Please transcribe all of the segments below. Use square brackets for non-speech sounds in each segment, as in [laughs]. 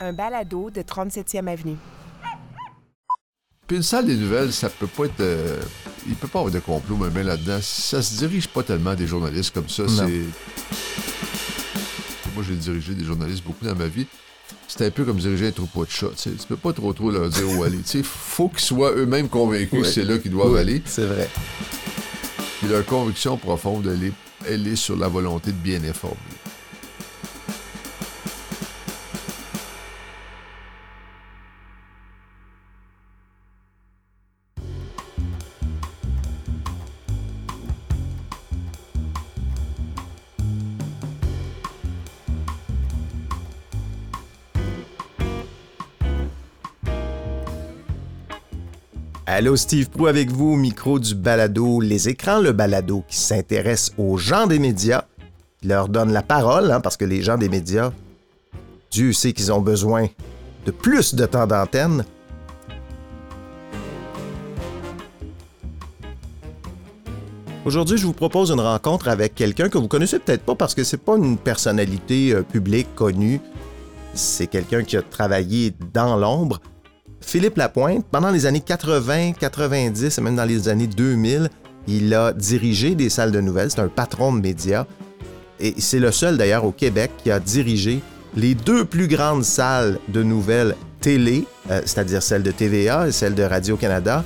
Un balado de 37e Avenue. Puis une salle des nouvelles, ça peut pas être. euh, il peut pas avoir de complot, mais ben là-dedans, ça se dirige pas tellement des journalistes comme ça. C'est. Moi, j'ai dirigé des journalistes beaucoup dans ma vie. C'est un peu comme diriger un troupeau de chats. tu peux pas trop trop leur dire où aller. Il faut qu'ils soient eux-mêmes convaincus que c'est là qu'ils doivent aller. C'est vrai. Puis leur conviction profonde, elle est, elle est sur la volonté de bien informer. Allô, Steve Prou avec vous au micro du balado Les Écrans, le balado qui s'intéresse aux gens des médias, qui leur donne la parole, hein, parce que les gens des médias, Dieu sait qu'ils ont besoin de plus de temps d'antenne. Aujourd'hui, je vous propose une rencontre avec quelqu'un que vous connaissez peut-être pas parce que c'est pas une personnalité euh, publique connue. C'est quelqu'un qui a travaillé dans l'ombre. Philippe Lapointe, pendant les années 80, 90 et même dans les années 2000, il a dirigé des salles de nouvelles. C'est un patron de médias. Et c'est le seul d'ailleurs au Québec qui a dirigé les deux plus grandes salles de nouvelles télé, euh, c'est-à-dire celle de TVA et celle de Radio-Canada.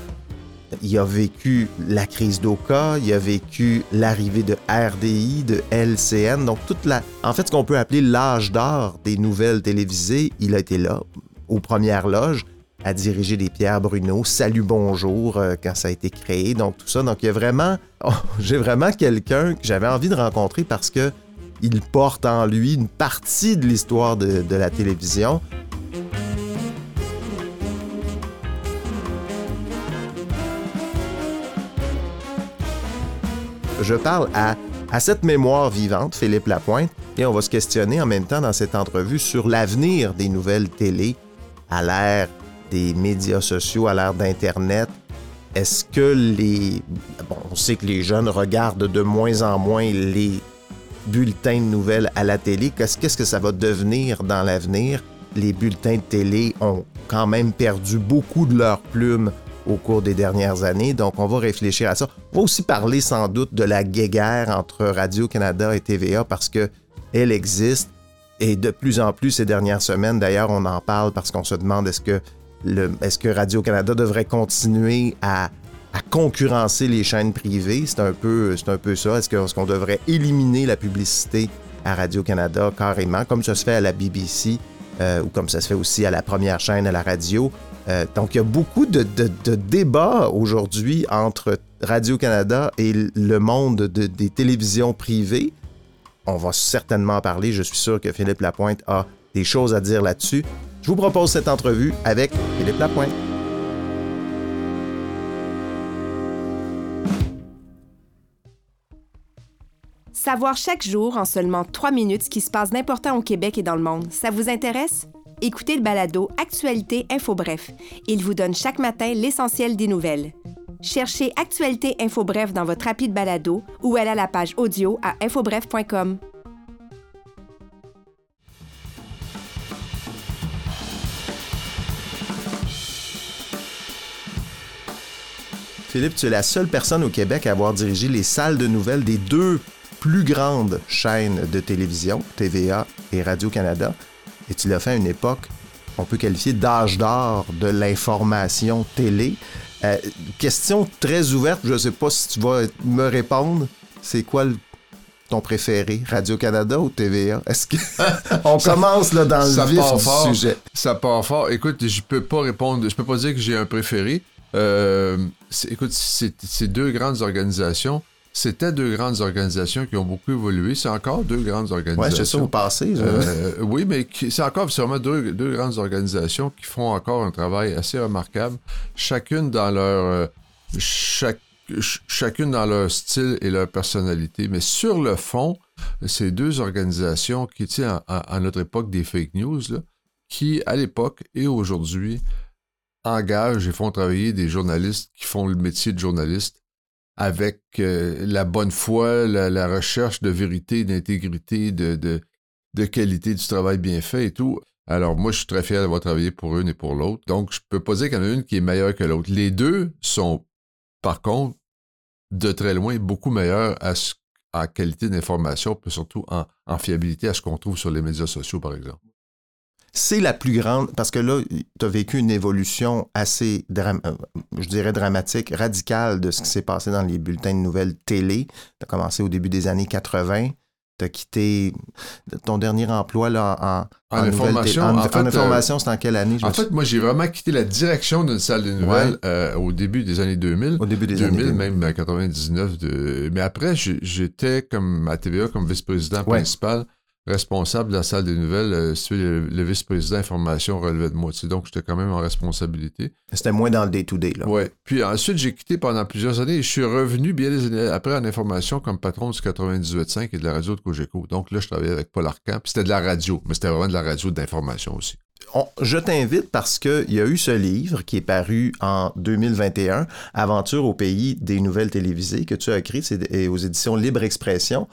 Il a vécu la crise d'Oka, il a vécu l'arrivée de RDI, de LCN, donc toute la, en fait, ce qu'on peut appeler l'âge d'or des nouvelles télévisées, il a été là, aux premières loges, à diriger les Pierre Bruno, Salut Bonjour, euh, quand ça a été créé, donc tout ça. Donc il y a vraiment, oh, [laughs] j'ai vraiment quelqu'un que j'avais envie de rencontrer parce que il porte en lui une partie de l'histoire de, de la télévision. Je parle à, à cette mémoire vivante, Philippe Lapointe, et on va se questionner en même temps dans cette entrevue sur l'avenir des nouvelles télé à l'ère des médias sociaux, à l'ère d'Internet. Est-ce que les... Bon, on sait que les jeunes regardent de moins en moins les bulletins de nouvelles à la télé. Qu'est-ce que ça va devenir dans l'avenir? Les bulletins de télé ont quand même perdu beaucoup de leur plume au cours des dernières années, donc on va réfléchir à ça. On va aussi parler sans doute de la guéguerre entre Radio-Canada et TVA parce que elle existe et de plus en plus ces dernières semaines, d'ailleurs, on en parle parce qu'on se demande est-ce que, est-ce que Radio-Canada devrait continuer à, concurrencer les chaînes privées? C'est un peu, un peu ça. Est-ce, qu'on devrait éliminer la publicité à Radio-Canada carrément, comme ça se fait à la BBC euh, ou comme ça se fait aussi à la première chaîne à la radio? Euh, donc, il y a beaucoup de, débats aujourd'hui entre Radio-Canada et le monde de- des télévisions privées. On va certainement en parler. Je suis sûr que Philippe Lapointe a des choses à dire là-dessus. Je vous propose cette entrevue avec Philippe Lapointe. Savoir chaque jour en seulement 3 minutes ce qui se passe d'important au Québec et dans le monde, ça vous intéresse? Écoutez le balado Actualité Info Bref. Il vous donne chaque matin l'essentiel des nouvelles. Cherchez Actualité Info Bref dans votre rapide balado ou allez à la page audio à infobref.com. Philippe, tu es la seule personne au Québec à avoir dirigé les salles de nouvelles des deux plus grandes chaînes de télévision, TVA et Radio-Canada. Et tu l'as fait à une époque qu'on peut qualifier d'âge d'or de l'information télé. Euh, question très ouverte, je ne sais pas si tu vas me répondre. C'est quoi le- ton préféré, Radio-Canada ou TVA? Est-ce que. [laughs] On commence là, dans le vif part du fort. sujet? Ça part fort. Écoute, je peux pas répondre, je peux pas dire que j'ai un préféré. Euh, écoute, c'est deux grandes organisations. C'était deux grandes organisations qui ont beaucoup évolué. C'est encore deux grandes organisations. c'est ça au passé. Euh, oui, mais c'est encore vraiment deux, deux grandes organisations qui font encore un travail assez remarquable, chacune dans leur euh, chaque- ch- chacune dans leur style et leur personnalité. Mais sur le fond, ces deux organisations qui, tu sais, à, à- à notre époque des fake news, là, qui, à l'époque et aujourd'hui, engagent et font travailler des journalistes qui font le métier de journaliste avec euh, la bonne foi, la, recherche de vérité, d'intégrité, de, qualité du travail bien fait et tout. Alors, moi, je suis très fier d'avoir travaillé pour une et pour l'autre. Donc, je peux pas dire qu'il y en a une qui est meilleure que l'autre. Les deux sont, par contre, de très loin, beaucoup meilleurs à, à qualité d'information, puis surtout en fiabilité à ce qu'on trouve sur les médias sociaux, par exemple c'est la plus grande, parce que là, tu as vécu une évolution assez, euh, je dirais, dramatique, radicale de ce qui s'est passé dans les bulletins de nouvelles télé. Tu as commencé au début des années 80. Tu as quitté ton dernier emploi là, en, en, information. En, en, information, euh, c'était en quelle année? en fait, moi, j'ai vraiment quitté la direction d'une salle de nouvelles euh, au début des années 2000. Au début des 2000, années 2000. même 99. De... Mais après, j'étais comme à TVA comme vice-président principal responsable de la salle des nouvelles, euh, le, vice-président information relevait de moi. donc, j'étais quand même en responsabilité. C'était moins dans le day-to-day, là. Oui. Puis ensuite, j'ai quitté pendant plusieurs années et je suis revenu bien des années après en information comme patron du 98.5 et de la radio de Cogeco. Donc là, je travaillais avec Paul Arcand. Puis c'était de la radio, mais c'était vraiment de la radio d'information aussi. je t'invite parce qu'il y a eu ce livre qui est paru en 2021, Aventure au pays des nouvelles télévisées, que tu as écrit c'est aux éditions Libre Expression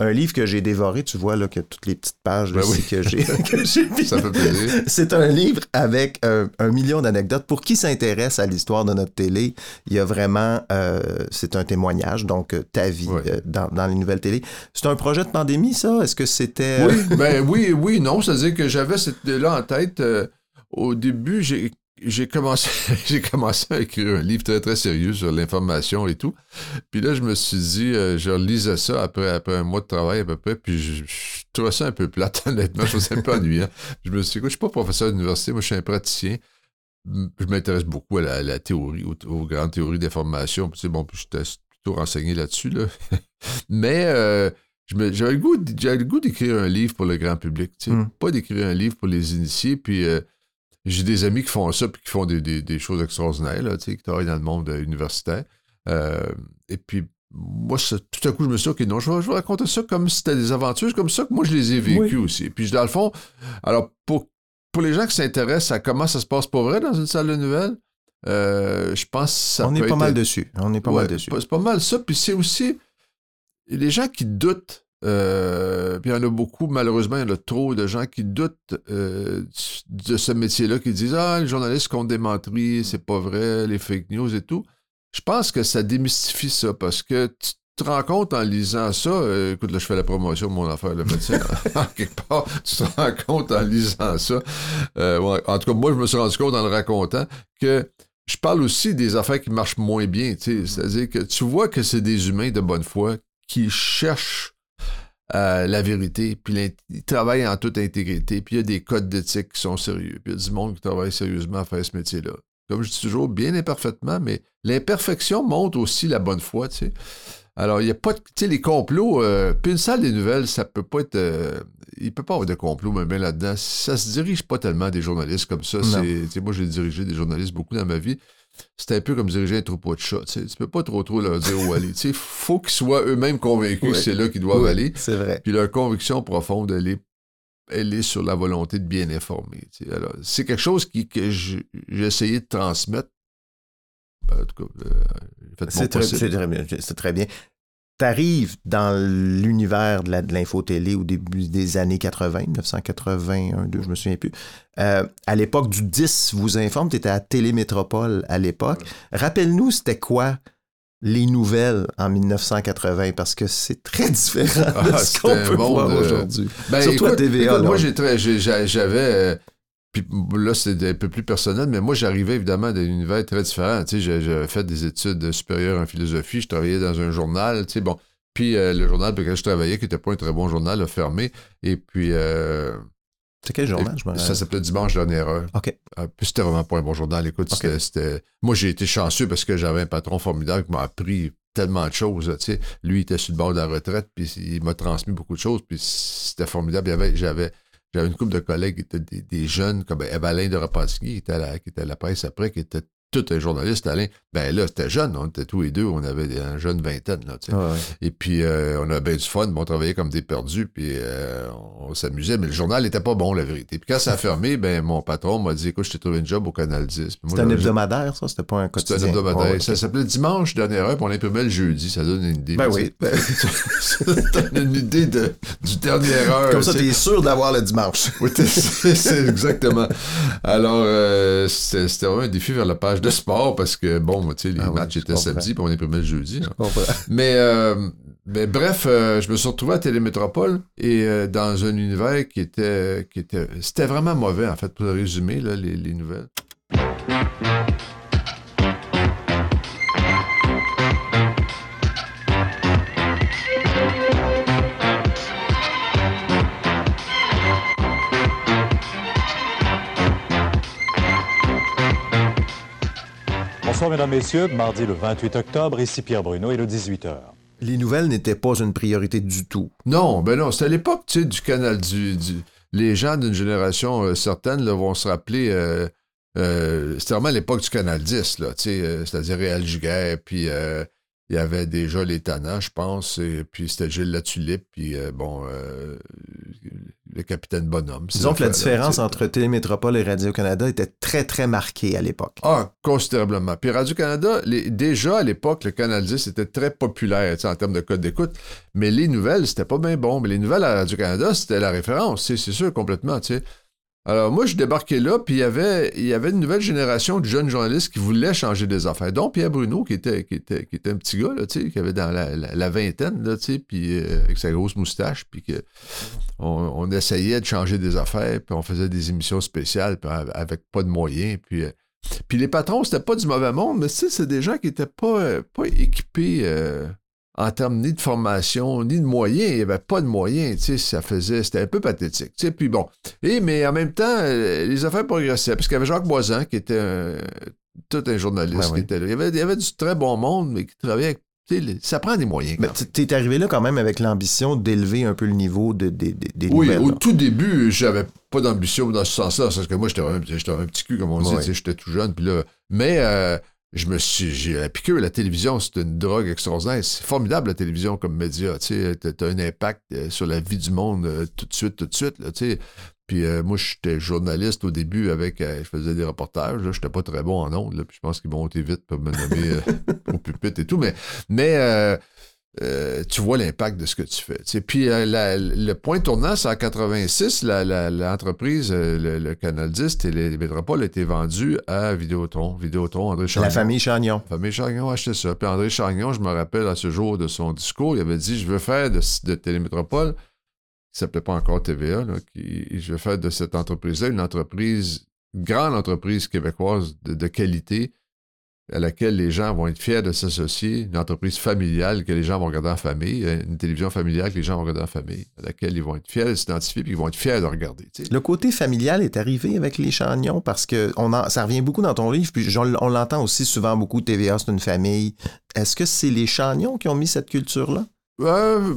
un livre que j'ai dévoré, tu vois là que toutes les petites pages ben oui. que j'ai [laughs] Ça fait plaisir. C'est un livre avec un, million d'anecdotes. Pour qui s'intéresse à l'histoire de notre télé, il y a vraiment, euh, c'est un témoignage, donc euh, ta vie euh, dans, dans, les nouvelles télé. C'est un projet de pandémie, ça? Est-ce que c'était... Oui, ben oui, oui, non. C'est-à-dire que j'avais cette idée-là en tête. au début, j'ai j'ai commencé, [laughs] j'ai commencé à écrire un livre très, très sérieux sur l'information et tout. Puis là, je me suis dit, euh, je lisais ça après, après un mois de travail à peu près, puis je, trouvais ça un peu plate, [laughs] honnêtement. Je trouvais ça un peu ennuyant. Je me suis dit, écoute, je suis pas professeur d'université, moi, je suis un praticien. Je m'intéresse beaucoup à la, théorie, aux, grandes théories d'information. Puis, bon, puis j'étais plutôt renseigné là-dessus, là. [laughs] Mais euh, j'avais le goût, le goût d'écrire un livre pour le grand public, tu sais. Hmm. Pas d'écrire un livre pour les initiés, puis... Euh, j'ai des amis qui font ça puis qui font des, choses extraordinaires, là, qui travaillent dans le monde universitaire. Euh, et puis, moi, tout à coup, je me suis dit, OK, non, je vais, je raconter ça comme si c'était des aventures, comme ça que moi, je les ai vécues aussi. Puis, dans le fond, alors, pour, pour les gens qui s'intéressent à comment ça se passe pour vrai dans une salle de nouvelles, euh, je pense que ça On est pas mal dessus. On est pas mal dessus. C'est pas mal ça. Puis, c'est aussi les gens qui doutent euh, puis il y en a beaucoup, malheureusement, il y en a trop de gens qui doutent euh, de ce métier-là, qui disent Ah, les journalistes comptent des menteries, c'est pas vrai, les fake news et tout. Je pense que ça démystifie ça parce que tu te rends compte en lisant ça, euh, écoute, là, je fais la promotion de mon affaire, le médecin, [laughs] [laughs] en quelque part, tu te rends compte en lisant ça. En tout cas, moi, je me suis rendu compte en le racontant que je parle aussi des affaires qui marchent moins bien. C'est-à-dire que tu vois que c'est des humains de bonne foi qui cherchent euh, la vérité, puis ils travaillent en toute intégrité, puis il y a des codes d'éthique qui sont sérieux, puis il y a du monde qui travaille sérieusement à faire ce métier-là. Comme je dis toujours, bien imparfaitement, mais l'imperfection montre aussi la bonne foi, tu sais. Alors, il n'y a pas de. Tu sais, les complots, euh, puis une salle des nouvelles, ça peut pas être. Euh, il peut pas avoir de complot, mais bien là-dedans. Ça se dirige pas tellement des journalistes comme ça. C'est, moi, j'ai dirigé des journalistes beaucoup dans ma vie c'est un peu comme diriger un troupeau de chats. Tu peux pas trop trop leur dire où aller. [laughs] Il faut qu'ils soient eux-mêmes convaincus que c'est là qu'ils doivent aller. C'est vrai. Puis leur conviction profonde, elle est, elle est sur la volonté de bien informer. c'est quelque chose qui, que j'ai essayé de transmettre. En tout cas, euh, c'est très, bien. C'est très bien t'arrives dans l'univers de l'info-télé au début des années 80, 1981, 2, je me souviens plus. Euh, à l'époque du 10 vous informe, tu étais à Télémétropole à l'époque. Rappelle-nous, c'était quoi les nouvelles en 1980 parce que c'est très différent de ah, ce qu'on peut voir aujourd'hui. Ben, Surtout à TVA. moi, j'avais euh, puis là, c'est un peu plus personnel, mais moi, j'arrivais évidemment d'un univers très différent. Tu sais, j'avais fait des études supérieures en philosophie, je travaillais dans un journal, tu sais, bon. Puis euh, le journal pour lequel je travaillais, qui n'était pas un très bon journal, a fermé. Et puis. Euh, c'est quel journal, je me Ça s'appelait Dimanche Dernière Heure. OK. Euh, puis c'était vraiment pas un bon journal. Écoute, c'était. Moi, j'ai été chanceux parce que j'avais un patron formidable qui m'a appris tellement de choses. Tu sais. Lui, il était sur le bord de la retraite, puis il m'a transmis beaucoup de choses, puis c'était formidable. J'avais j'avais une couple de collègues qui étaient des, jeunes, comme Evalin de Repentigny, qui était, à la, qui était à la presse après, qui était tout un journaliste, Alain. Ben là, c'était jeune, on était tous les deux, on avait un jeune vingtaine, là. Ouais, ouais. Et puis, euh, on avait bien du fun, mais on travaillait comme des perdus, puis euh, on s'amusait, mais le journal n'était pas bon, la vérité. Puis quand ça a [laughs] fermé, ben mon patron m'a dit, écoute, je t'ai trouvé une job au Canal 10. Puis moi, C'était un hebdomadaire, ça? C'était pas un C'était quotidien? un hebdomadaire. Ça s'appelait Dimanche, dernière heure, puis on imprimait le jeudi. Ça donne une idée. Ben oui. [laughs] Ça donne une idée de, du dernière heure. Comme ça, t'es sûr d'avoir le dimanche. Oui, c'est exactement. Alors, euh, c'était c'était vraiment un défi vers la page de sport parce que, bon, tu sais, les Ah matchs étaient samedi, puis on imprimait le jeudi. hein. Mais, euh, mais bref, euh, je me suis retrouvé à Télémétropole et euh, dans un univers qui était. Qui était c'était vraiment mauvais, en fait, pour le résumer, là, les, les nouvelles. Bonsoir, mesdames, messieurs. Mardi le 28 octobre, ici Pierre Bruno, et le 18h. Les nouvelles n'étaient pas une priorité du tout. Non, ben non, c'était l'époque, du canal du, du- Les gens d'une génération euh, certaine vont se rappeler. euh, euh, c'était vraiment l'époque du canal 10, là, tu sais, c'est-à-dire Réal Giguère, puis il y avait déjà les Tannants, je pense, et puis c'était Gilles Latulippe, puis bon, le capitaine Bonhomme. Disons que la différence entre Télémétropole et Radio-Canada était très, très marquée à l'époque. Ah, considérablement. Puis Radio-Canada, déjà à l'époque, le Canal 10 était très populaire en termes de code d'écoute, mais les nouvelles, c'était pas bien bon. Mais les nouvelles à Radio-Canada, c'était la référence, c'est sûr, complètement. Alors moi, je débarquais là, puis il y avait, il y avait une nouvelle génération de jeunes journalistes qui voulaient changer des affaires, dont Pierre Bruno, qui était, qui était, qui était un petit gars, qui avait dans la, la- vingtaine, là, puis euh, avec sa grosse moustache, puis que on, essayait de changer des affaires, puis on faisait des émissions spéciales, puis av- avec pas de moyens, puis... euh, puis les patrons, c'était pas du mauvais monde, mais c'est des gens qui étaient pas, euh, pas équipés en termes ni de formation, ni de moyens. Il n'y avait pas de moyens, tu sais, ça faisait, c'était un peu pathétique, tu sais. Puis bon, et, mais en même temps, euh, les affaires progressaient, parce qu'il y avait Jacques Boisan, qui était un- tout un journaliste qui était là. Il y, avait, il y avait du très bon monde, mais qui travaillait avec, tu ça prend des moyens. Mais même. t- t'es arrivé là quand même avec l'ambition d'élever un peu le niveau de- de- de- des Oui, nouvelles. au là. tout début, j'avais pas d'ambition dans ce sens-là, parce que moi, j'étais un, un petit cul, comme on dit, Ouais. tu j'étais tout jeune, puis là, mais euh, je me suis, j'ai la piqûre, la télévision, c'est une drogue extraordinaire, c'est formidable, la télévision, comme média, tu sais, t'as, t'as un impact euh, sur la vie du monde euh, tout de suite, tout de suite, là, tu sais, puis euh, moi, j'étais journaliste au début avec, euh, je faisais des reportages, là, j'étais pas très bon en ondes, là, puis je pense qu'ils vont monter vite pour me nommer euh, [laughs] au pupitre et tout, mais, mais euh, tu vois l'impact de ce que tu fais. tu sais. Puis euh, la- le point tournant, c'est en 86, la- la- l'entreprise, euh, le, le Canal 10, Télé Métropole, a été vendue à Vidéotron. Vidéotron, André Chagnon. La famille Chagnon. La famille Chagnon a acheté ça. Puis André Chagnon, je me rappelle à ce jour de son discours, il avait dit Je veux faire de, de Télémétropole, qui s'appelait pas encore TVA, là, qui- je veux faire de cette entreprise-là une entreprise, une grande entreprise québécoise de, de qualité à laquelle les gens vont être fiers de s'associer, une entreprise familiale que les gens vont regarder en famille, euh, une télévision familiale que les gens vont regarder en famille, à laquelle ils vont être fiers de s'identifier puis ils vont être fiers de regarder. Le côté familial est arrivé avec les Chagnons parce que on en- ça revient beaucoup dans ton livre, puis on l'entend aussi souvent beaucoup, TVA, c'est une famille. Est-ce que c'est les Chagnons qui ont mis cette culture-là? Euh,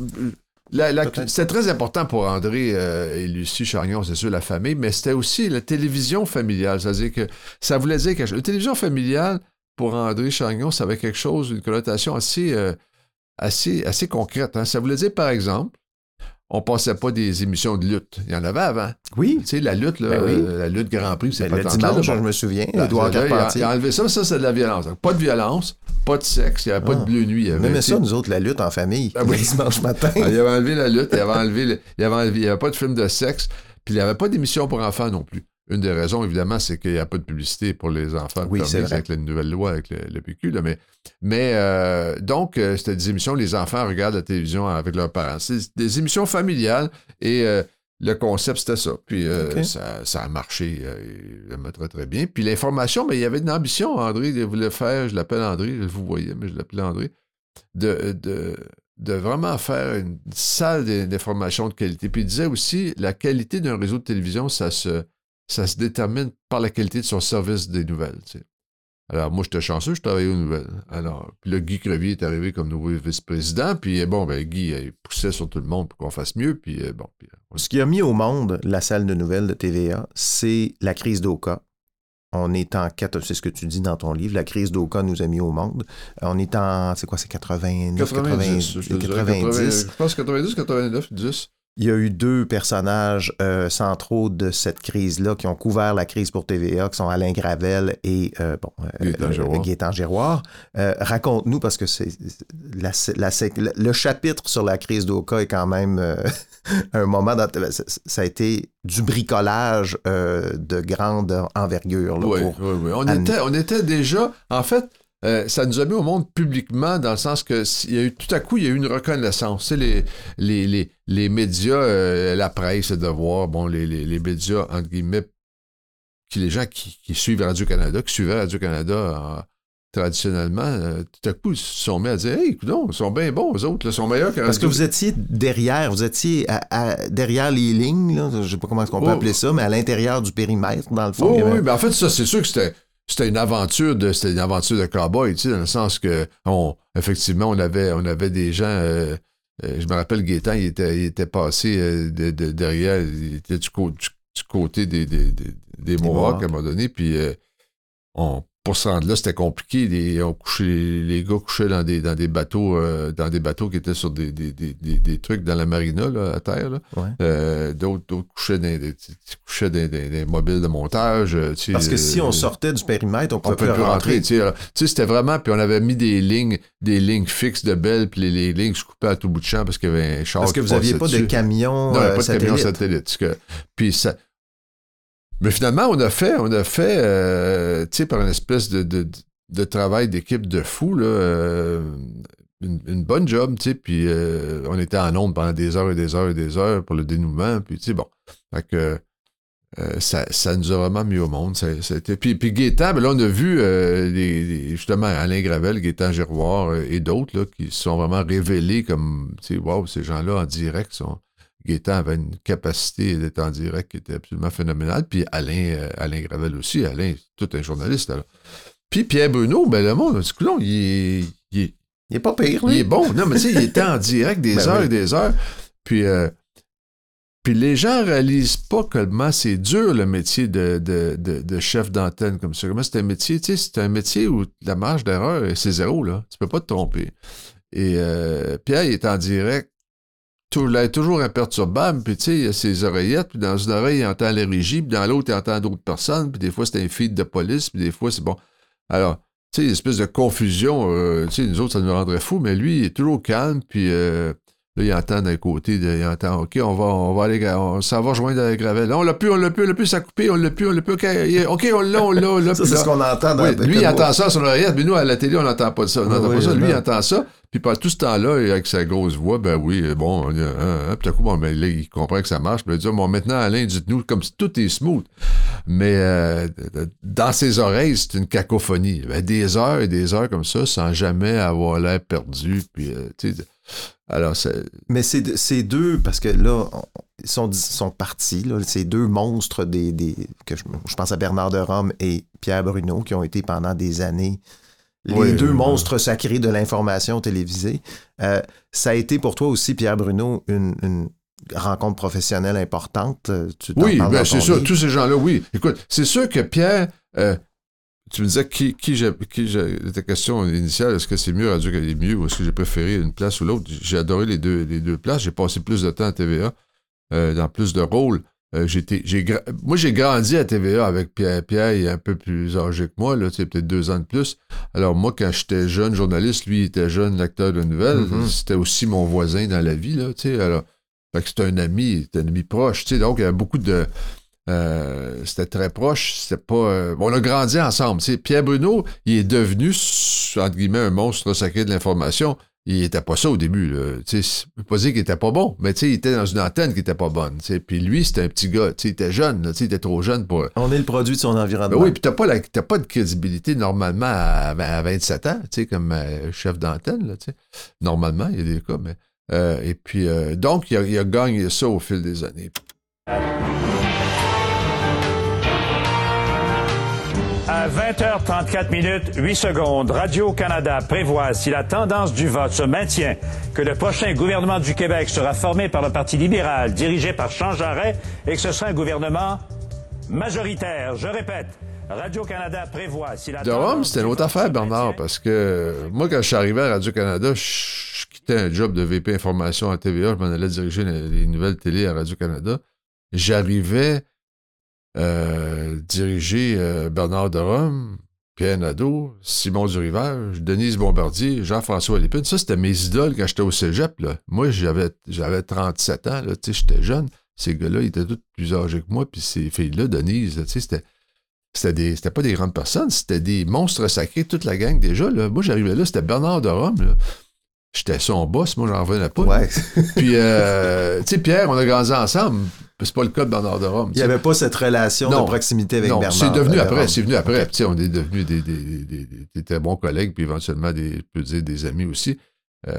c'était très important pour André euh, et Lucie Chagnon, c'est sûr, la famille, mais c'était aussi la télévision familiale. C'est-à-dire que ça voulait dire chose. La télévision familiale, pour André Chagnon, ça avait quelque chose, une connotation assez, euh, assez, assez concrète. hein. Ça voulait dire, par exemple, on passait pas des émissions de lutte. Il y en avait avant. Oui. Tu sais, la lutte, là, Ben oui. euh, la lutte Grand Prix, c'est Ben, pas le dimanche, là, je me souviens, Ben, Édouard là, il a- Carpentier. Il a enlevé ça, ça, c'est de la violence. Donc, pas de violence, pas de sexe, il n'y avait pas Ah. de bleu nuit. il y avait, sais, ça, nous autres, la lutte en famille, Ah oui. le dimanche [laughs] matin. ah, il avait enlevé la lutte, il avait enlevé, le- il avait enlevé- il n'y avait pas de film de sexe, puis il n'y avait pas d'émission pour enfants non plus. Une des raisons, évidemment, c'est qu'il n'y a pas de publicité pour les enfants Oui, avec la nouvelle loi, avec le, le PQ. là, mais mais euh, donc, euh, c'était des émissions les enfants regardent la télévision avec leurs parents. C'est des émissions familiales et euh, le concept, c'était ça. Puis euh, ça, ça a marché euh, très, très bien. Puis l'information, mais il y avait une ambition. André il voulait faire, je l'appelle André, vous voyez, mais je l'appelais André, de, de, de vraiment faire une salle d'in- d'information de qualité. Puis il disait aussi, la qualité d'un réseau de télévision, ça se, ça se détermine par la qualité de son service des nouvelles. tu sais. Alors, moi, j'étais chanceux, je travaillais aux nouvelles. Alors, puis là, Guy Crevier est arrivé comme nouveau vice-président, puis euh, bon, ben, Guy, euh, il poussait sur tout le monde pour qu'on fasse mieux, puis euh, bon, puis, euh, Ce qui a mis au monde la salle de nouvelles de TVA, c'est la crise d'Oka. on est en c'est ce que tu dis dans ton livre, la crise d'Oka nous a mis au monde. On est en, c'est quoi, c'est 89, 90, 90, 90. Je pense 90, 89, 10. Il y a eu deux personnages euh, centraux de cette crise-là qui ont couvert la crise pour TVA, qui sont Alain Gravel et euh, bon, euh, Gaétan Giroir. Raconte-nous, parce que c'est le chapitre sur la crise d'Oka est quand même [laughs] un moment, ça a été du bricolage de grande envergure. oui, oui, oui, On, était, on était déjà, en fait, euh, ça nous a mis au monde publiquement dans le sens que il y a eu, tout à coup, il y a eu une reconnaissance. les, les, les, les médias, euh, la presse, le devoir, bon, les, les, les, médias, entre guillemets, qui, les gens qui, qui suivent Radio-Canada, qui suivaient Radio-Canada euh, traditionnellement, tout à coup, ils se sont mis à dire Hey, écoute, ils sont bien bons, eux autres, ils sont meilleurs que Parce que vous étiez derrière, vous étiez derrière les lignes, là, je ne sais pas comment est-ce qu'on peut oh. appeler ça, mais à l'intérieur du périmètre, dans le fond. Oh, Oui, mais en fait, ça, c'est sûr que c'était c'était une aventure de c'était une aventure de cowboy, tu sais, dans le sens que on effectivement on avait on avait des gens euh, euh, je me rappelle Gaétan, il était, il était passé euh, de, derrière, il était du, côté des, des, des, des Mohawks à un moment donné, puis on, pour se rendre là, c'était compliqué. Les, on couchait, les gars couchaient dans des, dans des bateaux euh, dans des bateaux qui étaient sur des, des, des, des trucs dans la marina là, à terre. Là. Euh, d'autres, couchaient dans des, couchaient dans des, mobiles de montage. Euh, Parce que si on sortait du périmètre, on pouvait, plus rentrer. Tu sais, c'était vraiment... Puis on avait mis des lignes des lignes fixes de belles, puis les, lignes se coupaient à tout bout de champ parce qu'il y avait un char Parce que vous n'aviez pas de camions Non, pas de camions satellites. Puis ça mais finalement, on a fait, on a fait, euh, tu sais, par une espèce de, de, travail d'équipe de fou, là, euh, une, bonne job, tu sais, puis euh, on était en onde pendant des heures et des heures et des heures pour le dénouement, puis tu sais, bon. Fait que ça, ça, nous a vraiment mis au monde. Ça, Puis, puis Gaétan, ben là, on a vu justement Alain Gravel, Gaétan Giroir et d'autres qui se sont vraiment révélés comme, tu sais, wow, ces gens-là en direct sont Gaétan avait une capacité d'être en direct qui était absolument phénoménale. Puis Alain, euh, Alain Gravel aussi. Alain, c'est tout un journaliste. Alors. Puis Pierre Bruno, ben le monde, du coup, il est, il est, pas pire. Il est bon. Non, mais tu sais, il était en direct des [laughs] ben heures et des heures. Puis, euh, puis les gens réalisent pas comment c'est dur le métier de, de, de, chef d'antenne comme ça. Comment c'est un métier, tu sais, c'est un métier où la marge d'erreur, c'est zéro, là. Tu peux pas te tromper. Et euh, Pierre, il est en direct est toujours imperturbable, puis tu sais, il a ses oreillettes, puis dans une oreille, il entend les régies, puis dans l'autre, il entend d'autres personnes, puis des fois, c'est un feed de police, puis des fois, c'est bon. Alors, tu sais, une espèce de confusion, euh, tu sais, nous autres, ça nous rendrait fous, mais lui, il est toujours calme, puis euh, là, il entend d'un côté, il entend, OK, on va, on va aller, on, ça va rejoindre la gravelle. Là, on l'a plus, on l'a plus, on l'a plus, ça a coupé, on l'a plus, on l'a plus, OK, OK, on l'a, on l'a, ça, c'est ce qu'on entend dans Lui, il entend ça sur l'oreillette, mais nous, à la télé, on n'entend pas ça. On n'entend pas ça. Lui, il entend ça. Puis pendant tout ce temps-là, avec sa grosse voix, ben oui, bon, hein, hein, puis tout coup, bon, ben, là, il comprend que ça marche. Puis il dit, bon, maintenant, Alain, dites-nous, comme si tout est smooth. Mais euh, dans ses oreilles, c'est une cacophonie. Ben, des heures et des heures comme ça, sans jamais avoir l'air perdu. Puis, euh, tu sais, alors. Mais c'est deux, parce que là, ils sont, sont partis, là, ces deux monstres des, des que je, je, pense à Bernard de Rome et Pierre Bruno, qui ont été pendant des années les deux monstres sacrés de l'information télévisée. Euh, ça a été pour toi aussi, Pierre Bruno, une, rencontre professionnelle importante. Euh, oui, ben, c'est sûr, tous ces gens-là, oui. Écoute, c'est sûr que Pierre, euh, tu me disais qui, qui j'ai, qui ta question initiale, est-ce que c'est mieux Radio est mieux ou est-ce que j'ai préféré une place ou l'autre? J'ai adoré les deux, les deux places. J'ai passé plus de temps à TVA, dans plus de rôles. Euh, moi, j'ai grandi à TVA avec Pierre. Pierre il est un peu plus âgé que moi, là, peut-être deux ans de plus. Alors, moi, quand j'étais jeune journaliste, lui, il était jeune lecteur de nouvelles. Mm-hmm. C'était aussi mon voisin dans la vie, là, tu sais. Alors, c'était un ami, c'était un ami proche, tu sais. Donc, il y avait beaucoup de. Euh, c'était très proche, c'était pas. Euh, on a grandi ensemble. Tu sais. Pierre Bruno, il est devenu, entre guillemets, un monstre sacré de l'information il était pas ça au début. Là. Je peux pas dire qu'il était pas bon, mais il était dans une antenne qui était pas bonne. Puis lui, c'était un petit gars. Il était jeune. il était trop jeune pour. On est le produit de son environnement. Ben oui, puis t'as pas, pas de crédibilité normalement à, 27 ans, comme euh, chef d'antenne. Normalement, il y a des cas, mais. Euh, et puis, euh, donc, il a, il a gagné ça au fil des années. À 20h34 minutes, 8 secondes, Radio-Canada prévoit, si la tendance du vote se maintient, que le prochain gouvernement du Québec sera formé par le Parti libéral, dirigé par Jean Jarret, et que ce sera un gouvernement majoritaire. Je répète, Radio-Canada prévoit si la De Rome, c'était une autre affaire, Bernard, parce que euh, moi, quand je suis arrivé à Radio-Canada, je, je quittais un job de VP Information à TVA, je m'en allais diriger les, les nouvelles télé à Radio-Canada. J'arrivais euh, diriger euh, Bernard de Rome, Pierre Nadeau, Simon Durivage, Denise Bombardier, Jean-François Lépine. Ça, c'était mes idoles quand j'étais au cégep. Là. Moi, j'avais, j'avais 37 ans, là, tu sais, j'étais jeune. Ces gars-là, ils étaient tous plus âgés que moi, puis ces filles-là, Denise, tu sais, c'était c'était, des, c'était pas des grandes personnes, c'était des monstres sacrés, toute la gang déjà. Là. Moi, j'arrivais là, c'était Bernard de Rome. là. J'étais son boss, moi, j'en revenais pas. Ouais. Puis, euh, tu sais, Pierre, on a grandi ensemble. C'est pas le cas de Bernard de Rome. Il n'y avait pas cette relation Non. de proximité avec non, Bernard. c'est devenu après, c'est venu après. On est devenus des, des, des- des- des très bons collègues, puis éventuellement, des, je peux dire, des amis aussi. Euh,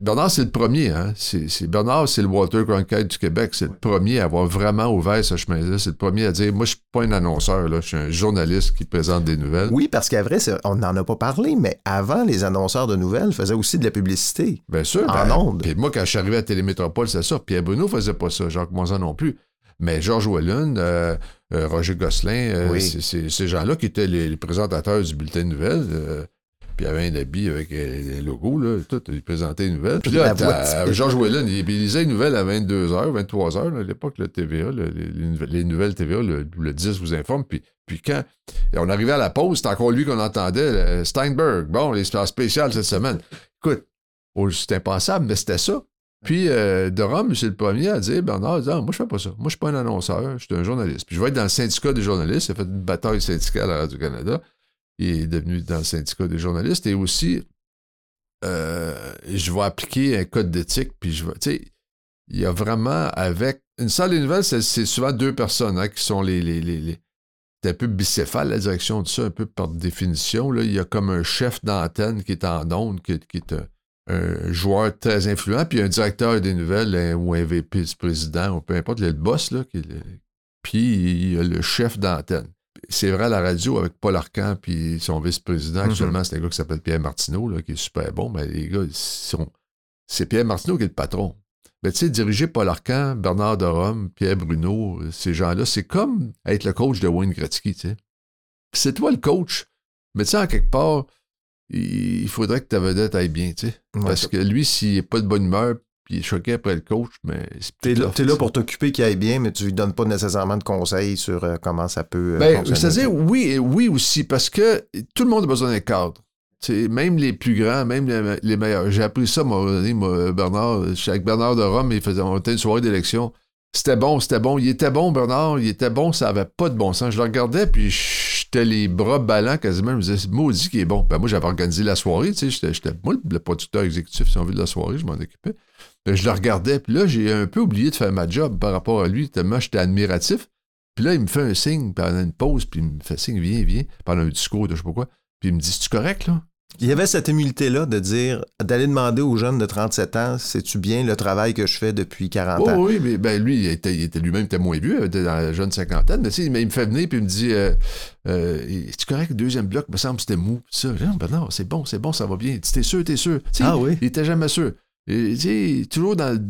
Bernard, c'est le premier. Hein? C'est, Bernard, c'est le Walter Cronkite du Québec. C'est le premier à avoir vraiment ouvert ce chemin-là. C'est le premier à dire Moi, je suis pas un annonceur, là. je suis un journaliste qui présente des nouvelles. Oui, parce qu'à vrai, on n'en a pas parlé, mais avant, les annonceurs de nouvelles faisaient aussi de la publicité. Bien sûr. En ben, ondes. Puis moi, quand je suis arrivé à Télémétropole, c'est ça. Pierre Bruno faisait pas ça. Jacques Monzon non plus. Mais Georges Wallin, euh, euh, Roger Gosselin, euh, Oui. c'est- c'est- ces gens-là qui étaient les, les présentateurs du bulletin de nouvelles. Puis il y avait un habit avec les logos, là, tout, ils présentaient les nouvelles. Puis là. Georges Wallin, il, il lisait les nouvelles à 22h, 23h, là, à l'époque, le TVA, le- les, les nouvelles- les nouvelles TVA, le, le 10 vous informe. Puis, puis quand on arrivait à la pause, c'était encore lui qu'on entendait, Steinberg. Bon, les stars spéciales cette semaine. Écoute, oh, c'était impensable, mais c'était ça. Puis, euh, de Rome, c'est le premier à dire Bernard, dit, Ah, moi, je fais pas ça. Moi, je suis pas un annonceur, je suis un journaliste. Puis, je vais être dans le syndicat des journalistes. Il a fait une bataille syndicale à Radio-Canada. Il est devenu dans le syndicat des journalistes. Et aussi, euh, je vais appliquer un code d'éthique. Puis, je vais, tu sais, il y a vraiment avec. Une salle des nouvelles, c'est, souvent deux personnes hein, qui sont les. les, les, c'est un peu bicéphale, la direction de ça, un peu par définition. Là. Il y a comme un chef d'antenne qui est en onde, qui, qui est un, joueur très influent, puis un directeur des nouvelles ou un VP du président, ou peu importe, il y a le boss, là, qui puis il y a le chef d'antenne. C'est vrai à la radio avec Paul Arcan, puis son vice-président, Mhm. actuellement, c'est un gars qui s'appelle Pierre Martineau, là, qui est super bon, mais les gars, sont... c'est Pierre Martineau qui est le patron. Mais tu sais, diriger Paul Arcan, Bernard de Rome, Pierre Bruno, ces gens-là, c'est comme être le coach de Wayne Gretzky, tu sais. C'est toi le coach, mais tu sais, en quelque part, il il faudrait que ta vedette aille bien, tu sais. Ouais, Parce que lui, s'il n'est pas de bonne humeur, puis il est choqué après le coach, mais c'est T'es plus là, pour t'occuper qu'il aille bien, mais tu lui donnes pas nécessairement de conseils sur euh, comment ça peut. euh, Ben, c'est-à-dire, oui, oui aussi, parce que tout le monde a besoin d'un cadre. Même les plus grands, même les, les meilleurs. J'ai appris ça, moi, donné, moi, Bernard. Je suis avec Bernard de Rome, il faisait, on était une soirée d'élection. C'était bon, c'était bon. Il était bon, Bernard. Il était bon, ça avait pas de bon sens. Je le regardais, puis j'étais les bras ballants quasiment. Je me disais, maudit qui est bon. Ben, moi, j'avais organisé la soirée, tu sais. J'étais, moi, le producteur exécutif, si on veut, de la soirée, je m'en occupais. Ben, je le regardais, puis là, j'ai un peu oublié de faire ma job par rapport à lui, tellement j'étais admiratif. Puis là, il me fait un signe pendant une pause, puis il me fait signe, viens, viens, pendant un discours de je sais pas quoi. Puis il me dit, c'est-tu correct, là? Il y avait cette humilité-là de dire, d'aller demander aux jeunes de 37 ans, sais-tu bien le travail que je fais depuis 40 Oh ans? oui, mais ben, lui, il était, lui-même était moins vieux, il était dans la jeune cinquantaine. Mais, il me fait venir puis il me dit euh, euh, Es-tu correct, le deuxième bloc, me semble que c'était mou. Ça, non, ben non, c'est bon, c'est bon, ça va bien. T'es sûr, t'es sûr. Tu sais, Ah oui? Il était jamais sûr. Et, toujours dans le.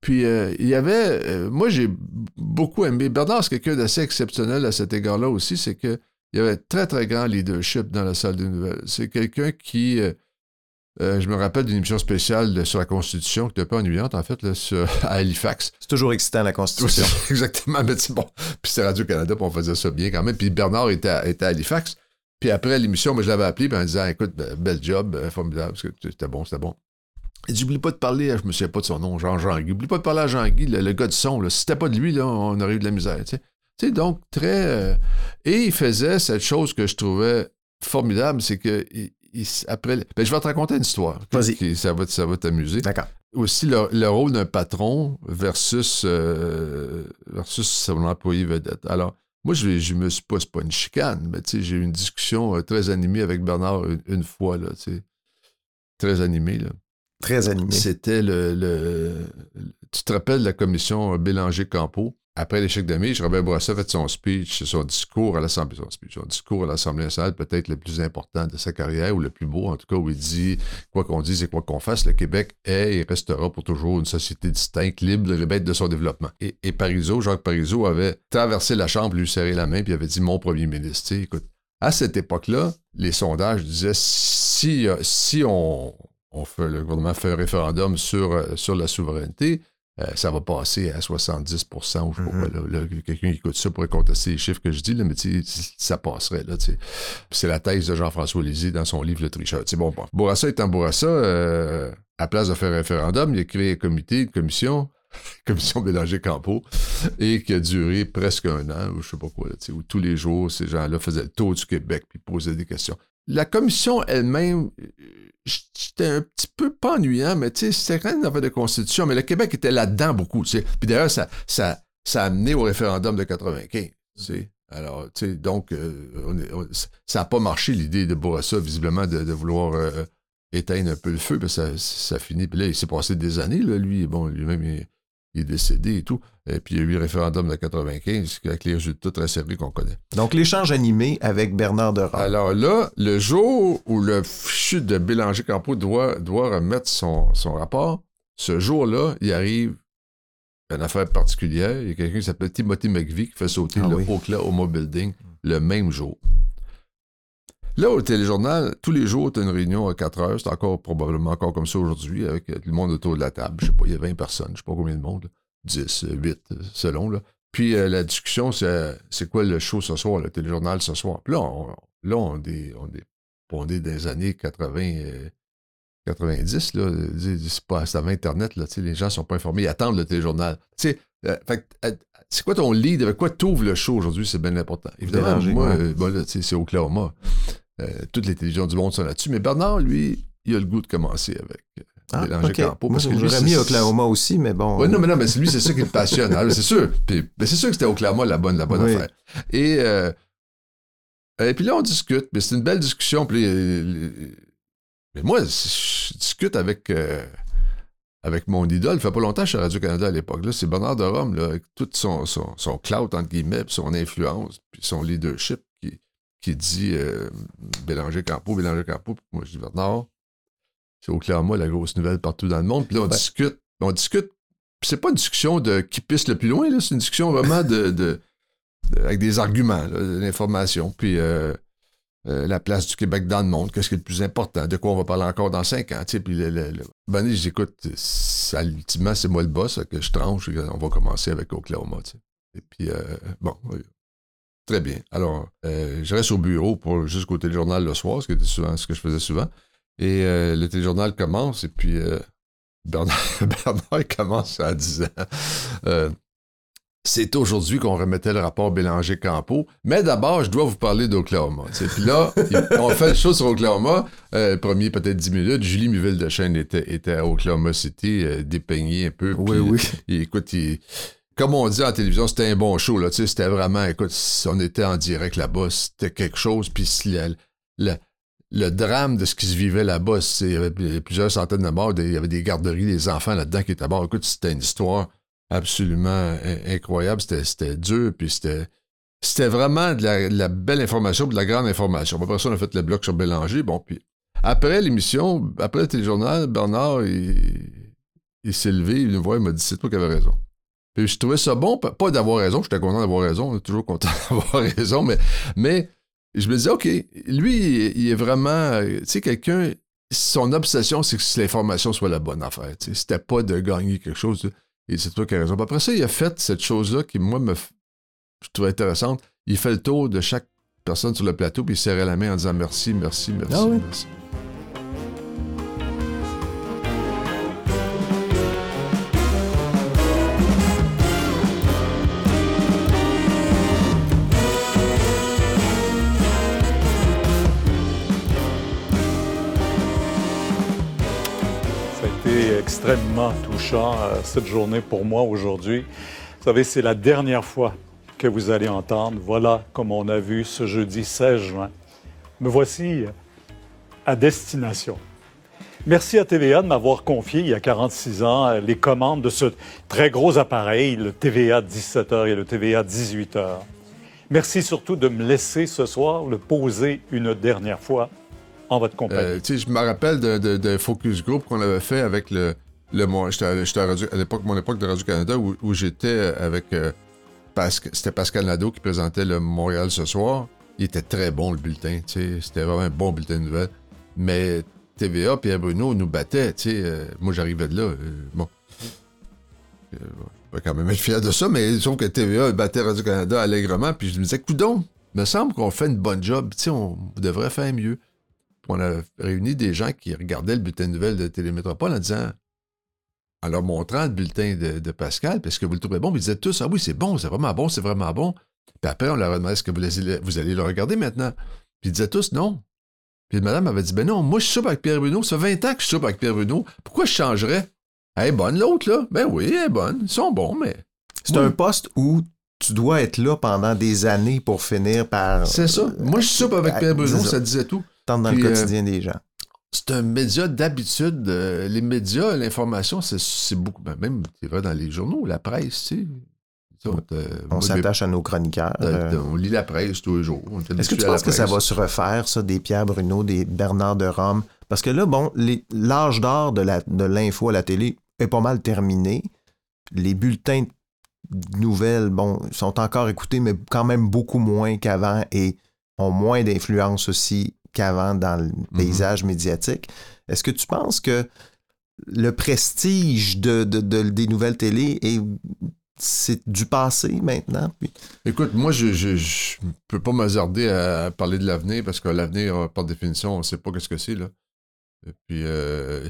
Puis euh, il y avait. euh, moi, j'ai beaucoup aimé. Bernard, c'est quelqu'un d'assez exceptionnel à cet égard-là aussi, c'est que il y avait très, très grand leadership dans la salle des nouvelles. C'est quelqu'un qui. euh, euh, je me rappelle d'une émission spéciale de- sur la Constitution, qui était un peu ennuyante, en fait, là, sur- [laughs] à Halifax. C'est toujours excitant, la Constitution. Oui, [laughs] Exactement, mais c'est bon. Puis c'était Radio-Canada, puis on faisait ça bien quand même. Puis Bernard était à, était à Halifax. Puis après l'émission, moi, je l'avais appelé, puis en disant Écoute, ben, bel job, euh, formidable, parce que c'était bon, c'était bon. Il dit Oublie pas de parler, à- je me souviens pas de son nom, Jean-Jean-Guy. Oublie pas de parler à Jean-Guy, le, le gars du son. Là. Si c'était pas de lui, là, on aurait eu de la misère. Tu sais, Tu sais, donc, très. euh, Et il faisait cette chose que je trouvais formidable, c'est que. il- il s- après, ben, je vais te raconter une histoire. Vas-y. ça va, ça va t'amuser D'accord. aussi le, le rôle d'un patron versus, euh, versus son employé vedette. Alors, moi, je, je me suis pas, c'est pas une chicane, mais tu sais, j'ai eu une discussion euh, très animée avec Bernard une, une fois, là, tu sais. Très animée, là. Très animé. C'était le, le- Tu te rappelles la commission Bélanger-Campo? Après l'échec de Robert Bourassa fait son speech, son discours à l'Assemblée, son, speech, son discours à l'Assemblée nationale, peut-être le plus important de sa carrière, ou le plus beau, en tout cas, où il dit quoi qu'on dise et quoi qu'on fasse, le Québec est et restera pour toujours une société distincte, libre, bête de son développement. Et, et Parizeau, Jacques Parizeau, avait traversé la Chambre, lui serré la main, puis avait dit Mon premier ministre. écoute, à cette époque-là, les sondages disaient si, euh, on, fait, le gouvernement fait un référendum sur, euh, sur la souveraineté, euh, ça va passer à 70% ou je sais pas mm-hmm. Quelqu'un qui écoute ça pourrait contester les chiffres que je dis, là, mais ça passerait. Là, c'est la thèse de Jean-François Lisée dans son livre Le Tricheur. bon, bon. Bourassa étant Bourassa, euh, à place de faire un référendum, il a créé un comité, une commission, [laughs] commission Bélanger-Campo, et qui a duré presque un an, ou je sais pas quoi, là, où tous les jours, ces gens-là faisaient le tour du Québec puis posaient des questions. La commission elle-même c'était un petit peu pas ennuyant, mais tu sais, c'était quand même une affaire de constitution. Mais le Québec était là-dedans beaucoup, tu sais. Puis d'ailleurs, ça, ça, ça a amené au référendum de 95, tu sais. Alors, tu sais, donc, euh, ça n'a pas marché l'idée de Bourassa, visiblement, de, vouloir euh, éteindre un peu le feu, parce que ça, ça finit. Puis là, il s'est passé des années, là, lui, bon, lui-même, il, il est décédé et tout. Et puis il y a eu le référendum de 95 avec les résultats très serrés qu'on connaît. Donc l'échange animé avec Bernard de Rome. Alors là, le jour où le fichu de Bélanger-Campo doit, doit remettre son, son rapport, ce jour-là, il arrive une affaire particulière. Il y a quelqu'un qui s'appelle Timothy McVie qui fait sauter ah le oui. Oklahoma Building le même jour. Là, au téléjournal, tous les jours, tu as une réunion à 4 heures. C'est encore probablement encore comme ça aujourd'hui, avec le monde autour de la table. Je sais pas, il y a 20 personnes, je sais pas combien de monde, 10, 8, selon. Là. Puis euh, la discussion, c'est, c'est quoi le show ce soir, le téléjournal ce soir? Puis là, on, là, on est, on est, on est des années 80, 90, euh, là. C'est pas c'est avant Internet, là. Les gens sont pas informés, ils attendent le téléjournal. Tu sais, euh, c'est quoi ton lead? Avec quoi t'ouvres le show aujourd'hui? C'est bien important. Évidemment, moi, bon, là, c'est Oklahoma. Euh, toutes les télévisions du monde sont là-dessus. Mais Bernard, lui, il a le goût de commencer avec euh, ah, Campo. Parce Moi, j'aurais mis Oklahoma aussi, mais bon. Ouais, non, mais non, mais lui, c'est ça qui le passionne. Ah, c'est sûr. Puis, mais c'est sûr que c'était Oklahoma la bonne, la bonne affaire. Et, euh, et puis là, on discute. Mais c'est une belle discussion. Puis, mais moi, je discute avec, avec mon idole. Ça fait pas longtemps que je suis à Radio-Canada à l'époque. Là, c'est Bernard de Rome, là, avec tout son, son, son clout, entre guillemets, puis son influence, puis son leadership qui dit euh, Bélanger Campo, Bélanger Campo. Moi, je dis Bernard, c'est au clairement la grosse nouvelle partout dans le monde. Puis là, on discute. On discute. c'est pas une discussion de qui pisse le plus loin, là. C'est une discussion vraiment de, avec des arguments, de l'information. Puis euh, euh, la place du Québec dans le monde, qu'est-ce qui est le plus important, de quoi on va parler encore dans cinq ans. Puis le, le, le... Ben, j'écoute, ultimement, c'est moi le boss, que je tranche, on va commencer avec Oklahoma. Et puis, bon, Très bien. Alors, euh, je reste au bureau pour jusqu'au téléjournal le soir, ce, qui était souvent, ce que je faisais souvent. Et euh, le téléjournal commence, et puis euh, [laughs] Bernard, Bernard, commence à 10 ans. c'est aujourd'hui qu'on remettait le rapport Bélanger-Campo. Mais d'abord, je dois vous parler d'Oklahoma. Puis là, on fait le show sur Oklahoma. premier, peut-être 10 minutes. Julie Muville de Chêne était, était à Oklahoma City, dépeigné un peu. Oui, oui. écoute, il, comme on dit en télévision, c'était un bon show. Là, c'était vraiment, écoute, on était en direct là-bas, c'était quelque chose. Puis le, drame de ce qui se vivait là-bas, il y avait plusieurs centaines de morts, il y avait des garderies, des enfants là-dedans qui étaient à bord. Écoute, c'était une histoire absolument incroyable. C'était dur, puis c'était. C'était vraiment de la, belle information, de la grande information. Après ça, on a fait le bloc sur Bélanger. Bon, puis après l'émission, après le téléjournal, Bernard, il, s'est levé, il nous voit, il m'a dit C'est toi qui avais raison. Puis je trouvais ça bon, pas d'avoir raison, j'étais content d'avoir raison, toujours content [laughs] d'avoir raison, mais, mais je me disais, OK, lui, il est vraiment, tu sais, quelqu'un, son obsession, c'est que l'information soit la bonne affaire. C'était pas de gagner quelque chose. Et c'est toi qui as raison. après ça, il a fait cette chose-là qui, moi, me je trouvais intéressante. Il fait le tour de chaque personne sur le plateau, puis il serrait la main en disant merci, merci, merci, ah merci. Extrêmement touchant euh, cette journée pour moi aujourd'hui. Vous savez, c'est la dernière fois que vous allez entendre. Voilà comme on a vu ce jeudi 16 juin. Me voici à destination. Merci à TVA de m'avoir confié il y a 46 ans euh, les commandes de ce très gros appareil, le TVA 17h et le TVA 18h. Merci surtout de me laisser ce soir le poser une dernière fois en votre compagnie. Euh, je me rappelle d'un focus group qu'on avait fait avec le. Le J'étais à, l'époque, mon époque de Radio-Canada où, où j'étais avec. Euh, Pascal, C'était Pascal Nadeau qui présentait le Montréal ce soir. Il était très bon le bulletin. C'était vraiment un bon bulletin de nouvelles. Mais TVA, Pierre Bruno nous sais. Euh, moi, j'arrivais de là. Euh, bon. Euh, je vais quand même être fier de ça, mais sauf que TVA battait Radio-Canada allègrement, puis je me disais, coudon, me semble qu'on fait une bonne job, on devrait faire mieux. on a réuni des gens qui regardaient le bulletin de nouvelles de Télémétropole en disant, en leur montrant le bulletin de, Pascal, parce que vous le trouvez bon, ils disaient tous, ah oui, c'est bon, c'est vraiment bon, c'est vraiment bon. Puis après, on leur a demandé, est-ce que vous allez, vous allez le regarder maintenant? Puis ils disaient tous non. Puis madame avait dit, ben non, moi je soupe avec Pierre Bruno, ça fait 20 ans que je soupe avec Pierre Bruno, pourquoi je changerais? Elle est bonne l'autre, là. Ben oui, elle est bonne. Ils sont bons, mais. C'est un poste où tu dois être là pendant des années pour finir par. C'est ça. Moi, je soupe avec Pierre Bruno, ça. disait tout. Tente dans le euh, quotidien des gens. C'est un média d'habitude. Euh, les médias, l'information, c'est beaucoup. Ben, même, tu vas dans les journaux, la presse, tu sais. on s'attache à nos chroniqueurs. Euh. On lit la presse tous les jours. Est-ce que tu penses que ça va se refaire, ça, des Pierre Bruno, des Bernard de Rome? Parce que là, bon, l'âge d'or de l'info à la télé est pas mal terminé. Les bulletins de nouvelles, bon, sont encore écoutés, mais quand même beaucoup moins qu'avant et ont moins d'influence aussi qu'avant dans le mhm. paysage médiatique. Est-ce que tu penses que le prestige de, des nouvelles télé est c'est du passé maintenant? Écoute, moi, je ne peux pas m'hasarder à parler de l'avenir parce que l'avenir, par définition, on ne sait pas ce que c'est. là. Et puis, euh,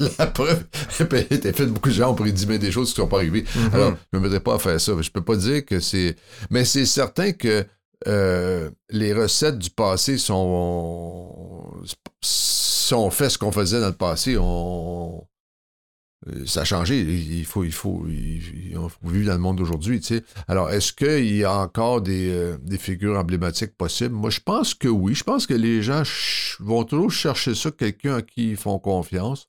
[laughs] la preuve, [laughs] t'as fait beaucoup de gens ont prédit des choses qui ne sont pas arrivées. Mm-hmm. Alors, je ne me mettrais pas à faire ça. Je peux pas dire que c'est. Mais c'est certain que euh, les recettes du passé sont. Si on fait ce qu'on faisait dans le passé, on, ça a changé. Il faut, il faut, faut vivre dans le monde d'aujourd'hui. Tu sais. Alors, est-ce qu'il y a encore des, euh, des, figures emblématiques possibles? Moi, je pense que oui. Je pense que les gens vont toujours chercher ça, quelqu'un à qui ils font confiance.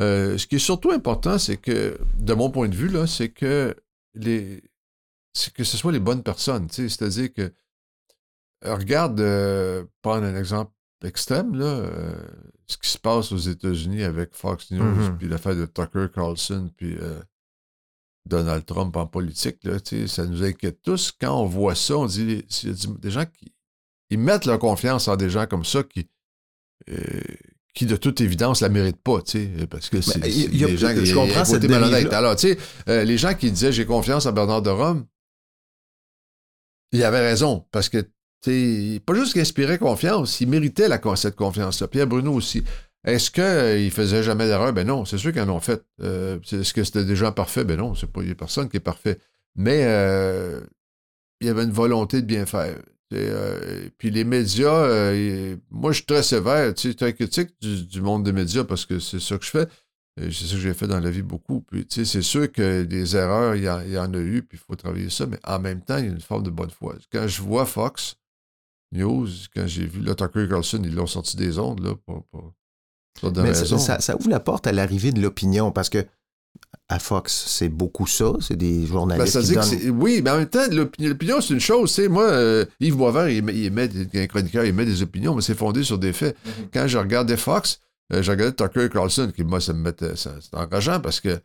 Euh, ce qui est surtout important, c'est que, de mon point de vue, là, c'est que les, c'est que ce soit les bonnes personnes. C'est-à-dire que, regarde, prendre un exemple extrême, là, ce qui se passe aux États-Unis avec Fox News, mm-hmm. puis l'affaire de Tucker Carlson, puis euh, Donald Trump en politique, là, ça nous inquiète tous. Quand on voit ça, on dit, il y a des gens qui ils mettent leur confiance en des gens comme ça qui, euh, qui de toute évidence, la méritent pas, parce que c'est des gens qui je comprends cette Alors, tu sais, euh, les gens qui disaient j'ai confiance en Bernard de Rome, ils avaient raison, parce que c'est pas juste qu'il inspirait confiance, il méritait la, cette confiance-là. Pierre Bruno aussi. Est-ce qu'il euh, faisait jamais d'erreur? Ben non, c'est sûr qu'ils en ont fait. Euh, est-ce que c'était déjà parfait? Ben non, c'est pas, a personne qui est parfait. Mais euh, il y avait une volonté de bien faire. puis les médias, moi je suis très sévère, tu très critique du, monde des médias parce que c'est ça que je fais. C'est ça que j'ai fait dans la vie beaucoup. Puis, c'est sûr que des erreurs, il y, en a eu, puis il faut travailler ça, mais en même temps, il y a une forme de bonne foi. Quand je vois Fox, News, quand j'ai vu là, Tucker Carlson, ils l'ont sorti des ondes, là, pour, Mais ça, ça, ouvre la porte à l'arrivée de l'opinion, parce que à Fox, c'est beaucoup ça, c'est des journalistes ben, qui donnent... Oui, mais en même temps, l'opinion, c'est une chose. C'est moi, euh, Yves Boisvert, il, il met, un chroniqueur, il met des opinions, mais c'est fondé sur des faits. Mm-hmm. Quand je regardais Fox, euh, je regardais Tucker Carlson, qui, moi, ça me mettait... C'est engageant parce que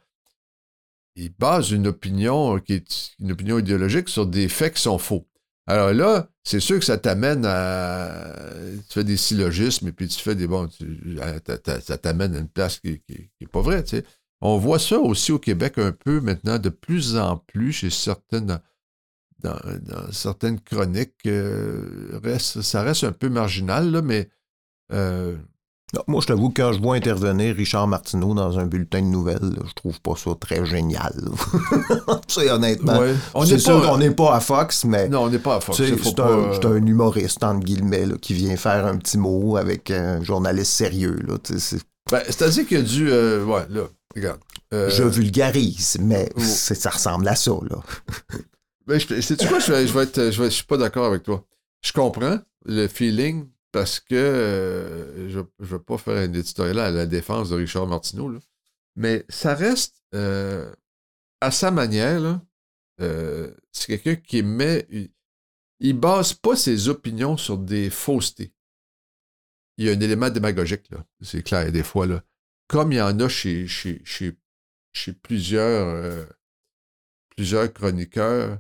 il base une opinion qui est une opinion idéologique sur des faits qui sont faux. Alors là, c'est sûr que ça t'amène à. Tu fais des syllogismes et puis tu fais des. Bon, ça t'amène à une place qui n'est pas vraie. On voit ça aussi au Québec un peu maintenant, de plus en plus chez certaines. Dans, certaines chroniques, euh, ça reste un peu marginal, là, mais euh, moi, je t'avoue, quand je vois intervenir Richard Martineau dans un bulletin de nouvelles, je trouve pas ça très génial. [laughs] c'est honnêtement. c'est sûr qu'on n'est pas à Fox, mais. Non, on n'est pas à Fox. C'est un, un, humoriste, entre guillemets, qui vient faire un petit mot avec un journaliste sérieux. Ben, C'est-à-dire qu'il y a du. Euh, ouais, là, regarde. Euh, je vulgarise, mais oh. ça ressemble à ça, là. ben, sais-tu quoi, je vais, je vais être. Je, suis pas d'accord avec toi. Je comprends le feeling parce que euh, je ne veux pas faire un éditorial à la défense de Richard Martineau, là, mais ça reste euh, à sa manière, là, euh, c'est quelqu'un qui met. Il, il base pas ses opinions sur des faussetés. Il y a un élément démagogique, là. C'est clair, des fois, là. Comme il y en a chez, chez, chez, chez plusieurs, plusieurs chroniqueurs,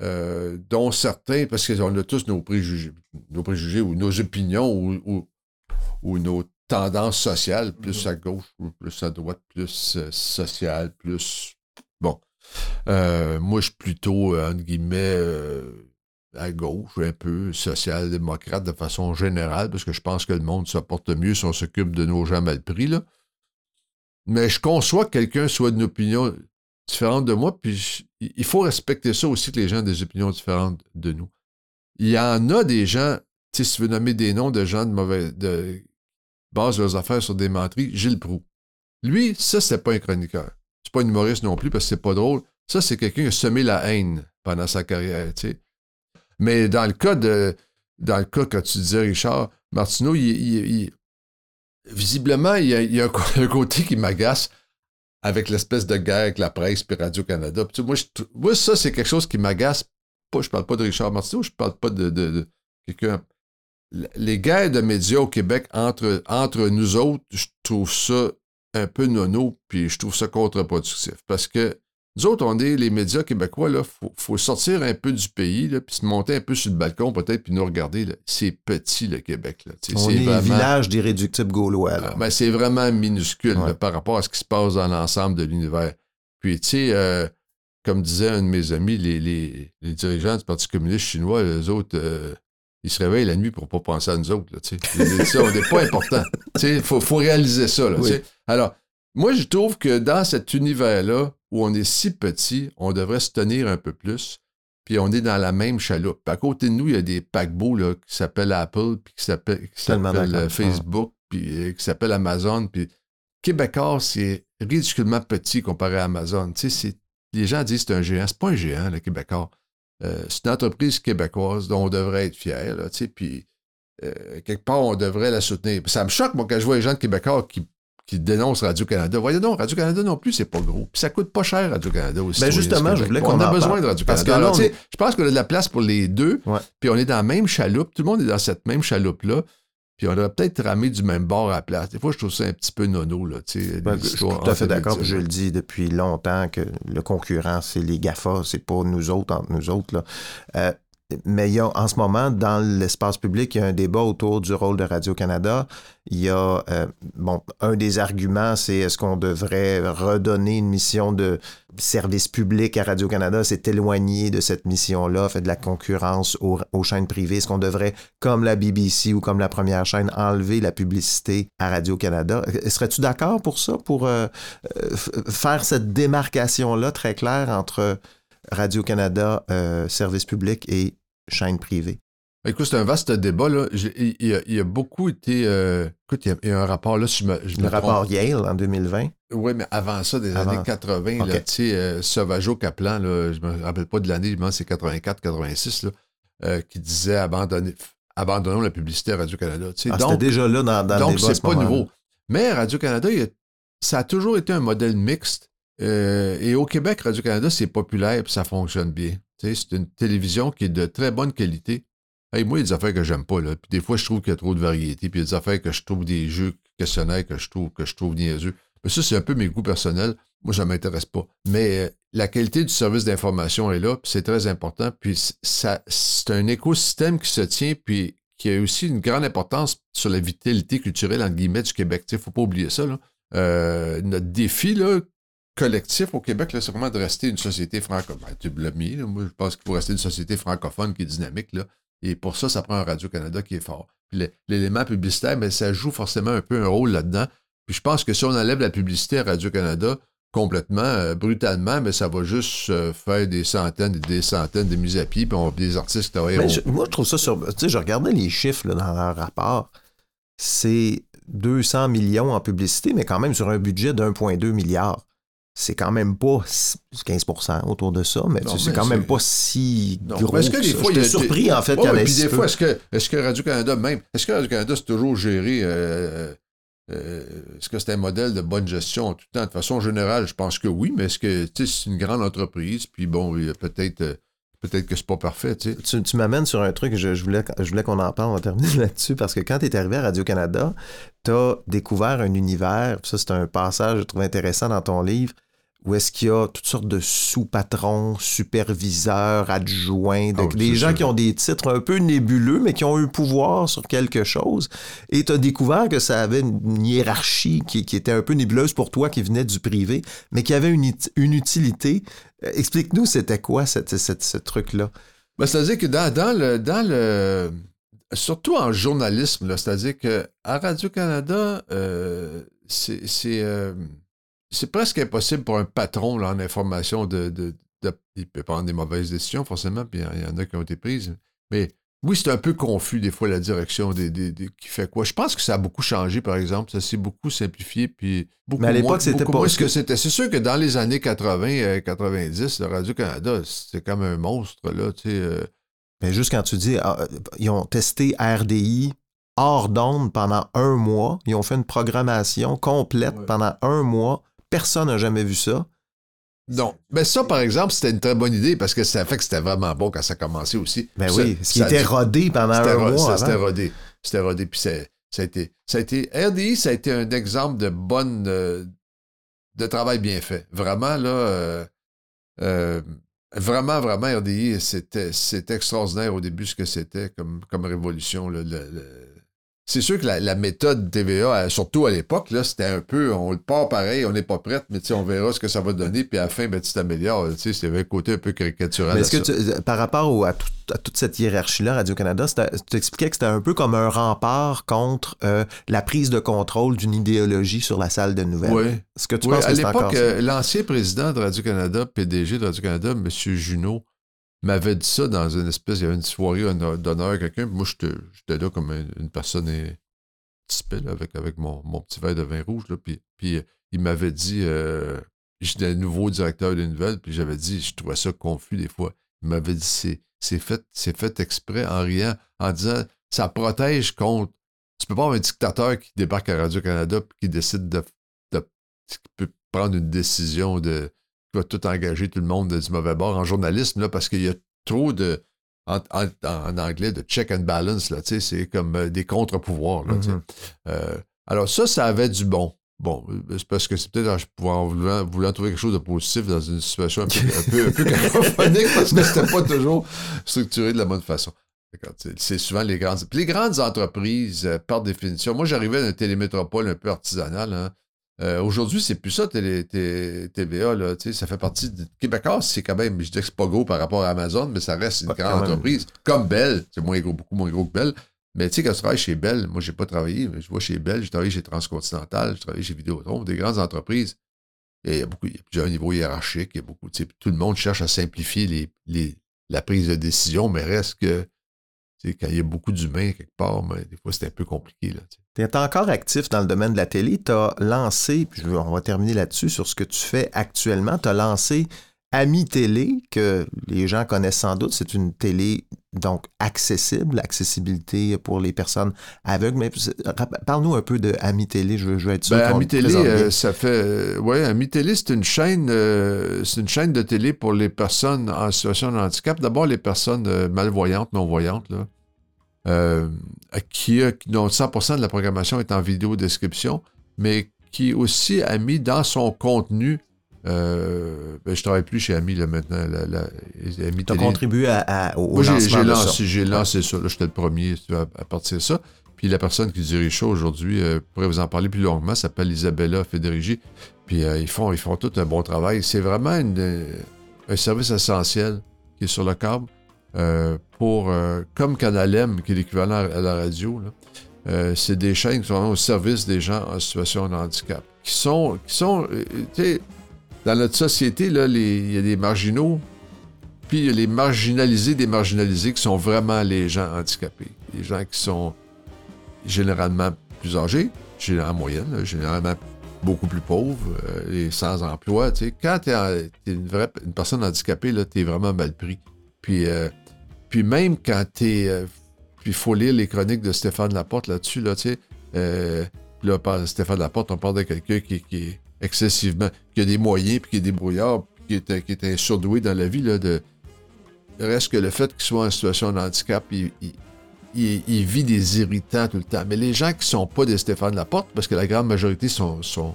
euh, dont certains, parce qu'on a tous nos préjugés, nos préjugés ou nos opinions ou, ou, ou nos tendances sociales, plus à gauche ou plus à droite, plus euh, sociale, plus. Bon. Euh, moi, je suis plutôt, euh, entre guillemets, à gauche, un peu social-démocrate de façon générale, parce que je pense que le monde se porte mieux si on s'occupe de nos gens mal pris, là. Mais je conçois que quelqu'un soit d'une opinion différente de moi, puis il faut respecter ça aussi que les gens aient des opinions différentes de nous. Il y en a des gens, si tu veux nommer des noms de gens de mauvais, de basent leurs affaires sur des menteries, Gilles Proux. Lui, ça, c'est pas un chroniqueur. C'est pas un humoriste non plus parce que c'est pas drôle. Ça, c'est quelqu'un qui a semé la haine pendant sa carrière, tu sais. Mais dans le cas de, dans le cas, quand tu disais Richard Martineau, il, visiblement, il y a, [laughs] un côté qui m'agace avec l'espèce de guerre avec la presse puis Radio-Canada. Puis moi, moi, ça, c'est quelque chose qui m'agace. Pas, je parle pas de Richard Martineau, je parle pas de, de- quelqu'un. Les guerres de médias au Québec entre, entre nous autres, je trouve ça un peu nono, puis je trouve ça contre-productif. Parce que nous autres, on est les médias québécois, là, faut, faut sortir un peu du pays, là, puis se monter un peu sur le balcon, peut-être, puis nous regarder. là. C'est petit, le Québec. Là. On c'est est vraiment- village d'irréductibles gaulois. là. ah, ben, c'est vraiment minuscule Ouais. là, par rapport à ce qui se passe dans l'ensemble de l'univers. Puis, tu sais, euh, comme disait un de mes amis, les, les- les dirigeants du Parti communiste chinois, les autres, euh, ils se réveillent la nuit pour pas penser à nous autres. Là, ça, on n'est pas important. [laughs] Il faut, faut réaliser ça. Là, tu Oui. sais. Alors, moi, je trouve que dans cet univers-là, où on est si petit, on devrait se tenir un peu plus. Puis on est dans la même chaloupe. À côté de nous, il y a des paquebots là, qui s'appellent Apple, puis qui s'appellent euh. Facebook, puis euh, qui s'appellent Amazon. Puis Québécois, c'est ridiculement petit comparé à Amazon. Tu sais, les gens disent que c'est un géant. C'est pas un géant, le Québécois. Euh, c'est une entreprise québécoise dont on devrait être fier. Là, tu sais, puis euh, quelque part, on devrait la soutenir. Ça me choque, moi, quand je vois les gens de Québécois qui, qui dénoncent Radio-Canada. Voyez donc, Radio-Canada non plus, c'est pas gros. Puis ça coûte pas cher, Radio-Canada aussi. Ben, justement, je voulais qu'on On a en besoin parle. de Parce Radio-Canada. que là, Alors, on tu sais, est- Je pense qu'on a de la place pour les deux. Ouais. Puis on est dans la même chaloupe. Tout le monde est dans cette même chaloupe-là. Puis on devrait peut-être ramer du même bord à la place. Des fois, je trouve ça un petit peu nono, là. tu sais, Ben, je suis tout à fait d'accord. Je le dis depuis longtemps que le concurrent, c'est les GAFA, c'est pas nous autres entre nous autres. Là. Euh, mais il y a en ce moment, dans l'espace public, il y a un débat autour du rôle de Radio-Canada. Il y a, euh, bon, un des arguments, c'est est-ce qu'on devrait redonner une mission de service public à Radio-Canada, c'est éloigner de cette mission-là, fait de la concurrence aux, chaînes privées. Est-ce qu'on devrait, comme la BBC ou comme la première chaîne, enlever la publicité à Radio-Canada? Serais-tu d'accord pour ça, pour euh, euh, faire cette démarcation-là très claire entre Radio-Canada, euh, service public et chaîne privée? Écoute, c'est un vaste débat. Là. Il, il a, il a beaucoup été. euh, écoute, il y, a, il y a un rapport là. si je me, je Le me rapport trompe. Yale en 2020. Oui, mais avant ça, des Avant. années 80, Ok. là, tu sais, euh, Sauvageau Kaplan, là, je me rappelle pas de l'année, je pense c'est 84-86, là, euh, qui disait abandonner, abandonnons la publicité à Radio-Canada. tu sais. Ah, donc, déjà là dans, dans donc le débat. à c'est ce pas nouveau. Mais Radio-Canada, ça a toujours été un modèle mixte. Euh, et au Québec, Radio-Canada, c'est populaire et ça fonctionne bien. C'est une télévision qui est de très bonne qualité. Hey, moi, il y a des affaires que j'aime pas. Là. Puis des fois, je trouve qu'il y a trop de variété. Puis il y a des affaires que je trouve des jeux questionnaires que je trouve, que je trouve niaiseux. Mais ça, c'est un peu mes goûts personnels. Moi, ça m'intéresse pas. Mais euh, la qualité du service d'information est là, puis c'est très important. Puis ça, c'est un écosystème qui se tient, puis qui a aussi une grande importance sur la vitalité culturelle, guillemets, du Québec. Il ne faut pas oublier ça. Là. Euh, notre défi là, collectif au Québec, là, c'est vraiment de rester une société francophone. Ben, tu l'as mis, là. moi, je pense qu'il faut rester une société francophone qui est dynamique. Là. Et pour ça, ça prend un Radio-Canada qui est fort. Puis l'élément publicitaire, mais ça joue forcément un peu un rôle là-dedans. Puis je pense que si on enlève la publicité à Radio-Canada complètement, euh, brutalement, mais ça va juste euh, faire des centaines et des centaines de mises à pied, puis on des artistes qui travaillent je- moi, je trouve ça sur. Tu sais, je regardais les chiffres là, dans leur rapport. C'est 200 millions en publicité, mais quand même sur un budget d'1,2 milliard. C'est quand même pas 15% autour de ça, mais c'est quand même pas si gros. Est-ce que des fois, il surpris, en fait, qu'il y en Puis des fois, est-ce que, est que Radio-Canada même, est-ce que Radio-Canada, c'est toujours géré, euh, euh, est-ce que c'est un modèle de bonne gestion tout le temps? De façon générale, je pense que oui, mais est-ce que, c'est une grande entreprise, puis bon, peut-être euh, peut-être que c'est pas parfait. Tu, tu m'amènes sur un truc, je, je voulais, je voulais qu'on en parle, on va terminer [laughs] là-dessus, parce que quand tu es arrivé à Radio-Canada, tu as découvert un univers, ça c'est un passage, je trouve intéressant dans ton livre, où est-ce qu'il y a toutes sortes de sous-patrons, superviseurs, adjoints, des gens qui ont des titres un peu nébuleux, mais qui ont eu pouvoir sur quelque chose. Et tu as découvert que ça avait une hiérarchie qui, était un peu nébuleuse pour toi, qui venait du privé, mais qui avait une, utilité. Euh, explique-nous, c'était quoi ce truc-là? Ben, c'est-à-dire que dans, le, dans le. Surtout en journalisme, c'est-à-dire qu'à Radio-Canada, euh, c'est. Euh, c'est presque impossible pour un patron là, en information de, de, Il peut prendre des mauvaises décisions, forcément, puis il y en a qui ont été prises. Mais oui, c'est un peu confus, des fois, la direction des, qui fait quoi. Je pense que ça a beaucoup changé, par exemple. Ça s'est beaucoup simplifié, puis beaucoup Mais à l'époque, c'était pas... ce que c'était. C'est sûr que dans les années 80, 90, le Radio-Canada, c'était comme un monstre, là, tu sais... Euh. Mais juste quand tu dis, ah, ils ont testé RDI hors d'onde pendant un mois, ils ont fait une programmation complète pendant un mois Personne n'a jamais vu ça. Non. Mais ça, par exemple, c'était une très bonne idée parce que ça fait que c'était vraiment bon quand ça a commencé aussi. Ben oui, ce qui était rodé pendant un mois. C'était rodé. C'était rodé. Puis ça a, été, ça a été. RDI, ça a été un exemple de bonne. Euh, de travail bien fait. Vraiment, là. Euh, euh, vraiment, vraiment, RDI, c'était extraordinaire au début ce que c'était comme, comme révolution. le, c'est sûr que la, méthode TVA, surtout à l'époque, là, c'était un peu, on le part pareil, on n'est pas prête, mais on verra ce que ça va donner, puis à la fin, ben, tu t'améliores. C'était un côté un peu caricatural. est-ce que euh, par rapport à, toute cette hiérarchie-là, Radio-Canada, tu expliquais que c'était un peu comme un rempart contre euh, la prise de contrôle d'une idéologie sur la salle de nouvelles. Oui. Est-ce que tu oui, penses à l'époque, euh, l'ancien président de Radio-Canada, PDG de Radio-Canada, M. Junot, m'avait dit ça dans une espèce, il y avait une soirée d'honneur à quelqu'un, moi j'étais là comme une, personne typée avec, avec mon, petit verre de vin rouge, là, puis, puis il m'avait dit, euh, j'étais nouveau directeur de nouvelles, puis j'avais dit, je trouvais ça confus des fois. Il m'avait dit, c'est fait, fait exprès en riant, en disant, ça protège contre. Tu peux pas avoir un dictateur qui débarque à Radio-Canada et qui décide de, de, qui peut prendre une décision de tout engager tout le monde du mauvais bord en journalisme, là, parce qu'il y a trop de, en, anglais, de check and balance, là, c'est comme euh, des contre-pouvoirs. Mm-hmm. Euh, alors ça, ça avait du bon. Bon, euh, c'est parce que c'est peut-être en voulant, voulant, trouver quelque chose de positif dans une situation un peu, un peu, [laughs] cacophonique parce que c'était pas toujours structuré de la bonne façon. C'est souvent les grandes. les grandes entreprises, par définition, moi j'arrivais d'une télémétropole un peu artisanale, hein, euh, aujourd'hui, c'est plus ça, TVA. Là, ça fait partie de Québécois, c'est quand même, je dis que c'est pas gros par rapport à Amazon, mais ça reste une grande entreprise. Comme Bell, c'est moins gros, beaucoup moins gros que Bell. Mais tu sais, quand je travaille chez Bell, moi, j'ai pas travaillé, mais je vois chez Bell, j'ai travaillé chez Transcontinental, j'ai travaillé chez Vidéotron, des grandes entreprises. Et il y a beaucoup, il y a plusieurs niveaux hiérarchiques, il y a beaucoup, tout le monde cherche à simplifier les, les, la prise de décision, mais reste que quand il y a beaucoup d'humains quelque part, mais des fois, c'est un peu compliqué. Tu es encore actif dans le domaine de la télé. Tu as lancé, puis on va terminer là-dessus, sur ce que tu fais actuellement. Tu as lancé Ami Télé, que les gens connaissent sans doute. C'est une télé donc accessible, accessibilité pour les personnes aveugles. Mais parle-nous un peu de Ami Télé, je veux, être sûr. Ben, Ami Télé, euh, ça fait. Euh, oui, Ami Télé, c'est une chaîne euh, c'est une chaîne de télé pour les personnes en situation de handicap. D'abord, les personnes malvoyantes, non-voyantes, là. Qui, dont 100% de la programmation est en vidéo description, mais qui aussi a mis dans son contenu euh, ben, je travaille plus chez Ami là, maintenant. tu as contribué à, au, lancement j'ai, lancé, j'ai lancé ça. J'étais le premier à, partir de ça. Puis la personne qui dirige ça aujourd'hui euh, pourrait vous en parler plus longuement, s'appelle Isabella Federici. Puis euh, ils, font, ils font tout un bon travail. C'est vraiment un service essentiel qui est sur le câble pour, comme Canal M, qui est l'équivalent à la radio. c'est des chaînes qui sont au service des gens en situation de handicap. Qui sont, qui sont dans notre société, il y a des marginaux, puis il y a les marginalisés des marginalisés qui sont vraiment les gens handicapés. Les gens qui sont généralement plus âgés, en moyenne, généralement beaucoup plus pauvres et sans emploi. Tu sais, quand tu es, une, vraie, une personne handicapée, tu es vraiment mal pris. Puis, puis même quand tu es. puis il faut lire les chroniques de Stéphane Laporte là-dessus, là, tu sais. là, par Stéphane Laporte, on parle de quelqu'un qui, qui, est excessivement. qui a des moyens, puis qui est débrouillard, qui est, qui est un surdoué dans la vie, là, de. Reste que le fait qu'il soit en situation de handicap, il, il, vit des irritants tout le temps. Mais les gens qui sont pas des Stéphane Laporte, parce que la grande majorité sont, sont,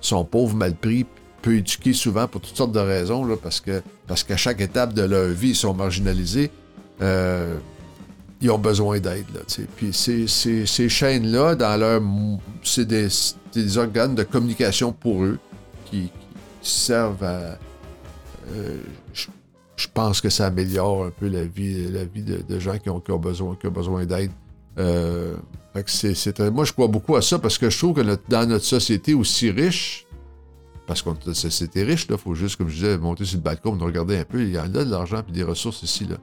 sont pauvres, mal pris, peu éduqués souvent pour toutes sortes de raisons, là, parce que parce qu'à chaque étape de leur vie, ils sont marginalisés. Euh, ils ont besoin d'aide. Puis ces, chaînes-là, dans leur. C'est des, des, organes de communication pour eux qui, servent à. Euh, je pense que ça améliore un peu la vie, la vie de, gens qui ont, besoin, qui ont besoin d'aide. Euh, moi, je crois beaucoup à ça parce que je trouve que dans notre société aussi riche, parce qu'on est une société riche, il faut juste, comme je disais, monter sur le balcon, regarder un peu, il y en a de l'argent et des ressources ici. Là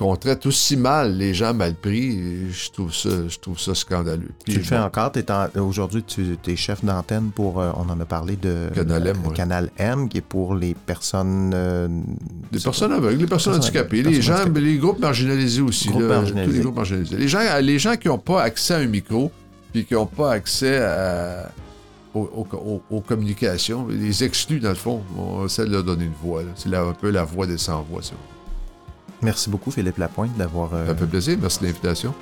qu'on traite aussi mal les gens mal pris, je trouve ça, je trouve ça scandaleux. tu le fais encore? Aujourd'hui, tu es chef d'antenne pour, euh, on en a parlé de Canal M, Canal M qui est pour les personnes... Euh, les personnes aveugles, les personnes, handicapées, les gens, les groupes marginalisés aussi. tous les groupes marginalisés. Les gens, les gens qui n'ont pas accès à un micro, puis qui n'ont pas accès aux, communications, les exclus, dans le fond, on essaie de leur donner une voix. C'est un peu la voix des sans-voix, ça. Merci beaucoup, Philippe Lapointe, d'avoir. Euh, Ça fait plaisir. Merci de l'invitation.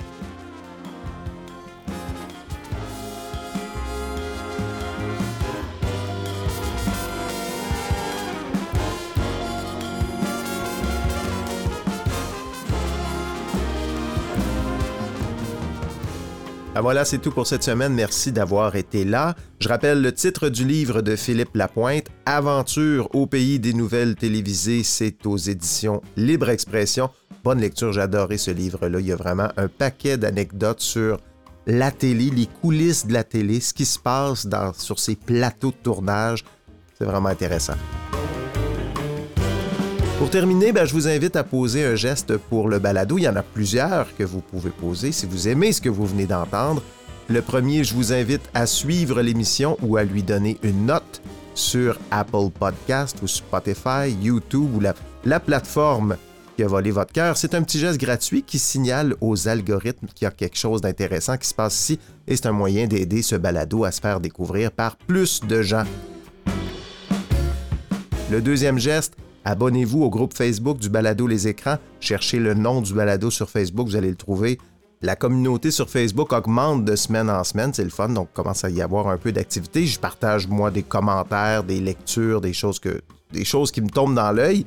Ah, voilà, c'est tout pour cette semaine. Merci d'avoir été là. Je rappelle le titre du livre de Philippe Lapointe, Aventure au pays des nouvelles télévisées. C'est aux éditions Libre Expression. Bonne lecture, j'ai adoré ce livre-là. Il y a vraiment un paquet d'anecdotes sur la télé, les coulisses de la télé, ce qui se passe sur ces plateaux de tournage. C'est vraiment intéressant. Pour terminer, ben, je vous invite à poser un geste pour le balado. Il y en a plusieurs que vous pouvez poser si vous aimez ce que vous venez d'entendre. Le premier, je vous invite à suivre l'émission ou à lui donner une note sur Apple Podcast ou Spotify, YouTube ou la, la plateforme qui a volé votre cœur. C'est un petit geste gratuit qui signale aux algorithmes qu'il y a quelque chose d'intéressant qui se passe ici et c'est un moyen d'aider ce balado à se faire découvrir par plus de gens. Le deuxième geste, Abonnez-vous au groupe Facebook du Balado Les Écrans. Cherchez le nom du Balado sur Facebook, vous allez le trouver. La communauté sur Facebook augmente de semaine en semaine, c'est le fun, donc commence à y avoir un peu d'activité. Je partage moi des commentaires, des lectures, des choses qui me tombent dans l'œil.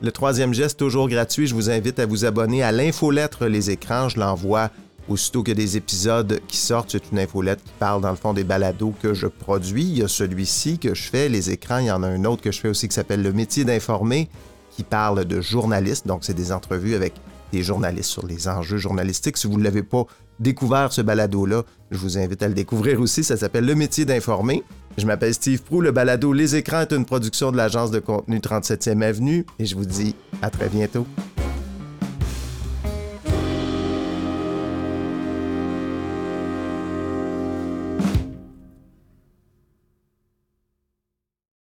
Le troisième geste, toujours gratuit, je vous invite à vous abonner à l'infolettre Les Écrans. Je l'envoie Aussitôt que des épisodes qui sortent, c'est une infolette qui parle dans le fond des balados que je produis. Il y a celui-ci que je fais, les écrans. Il y en a un autre que je fais aussi qui s'appelle Le métier d'informer, qui parle de journalistes. Donc, c'est des entrevues avec des journalistes sur les enjeux journalistiques. Si vous ne l'avez pas découvert, ce balado-là, je vous invite à le découvrir aussi. Ça s'appelle Le métier d'informer. Je m'appelle Steve Prou. Le balado Les écrans est une production de l'agence de contenu 37e Avenue et je vous dis à très bientôt.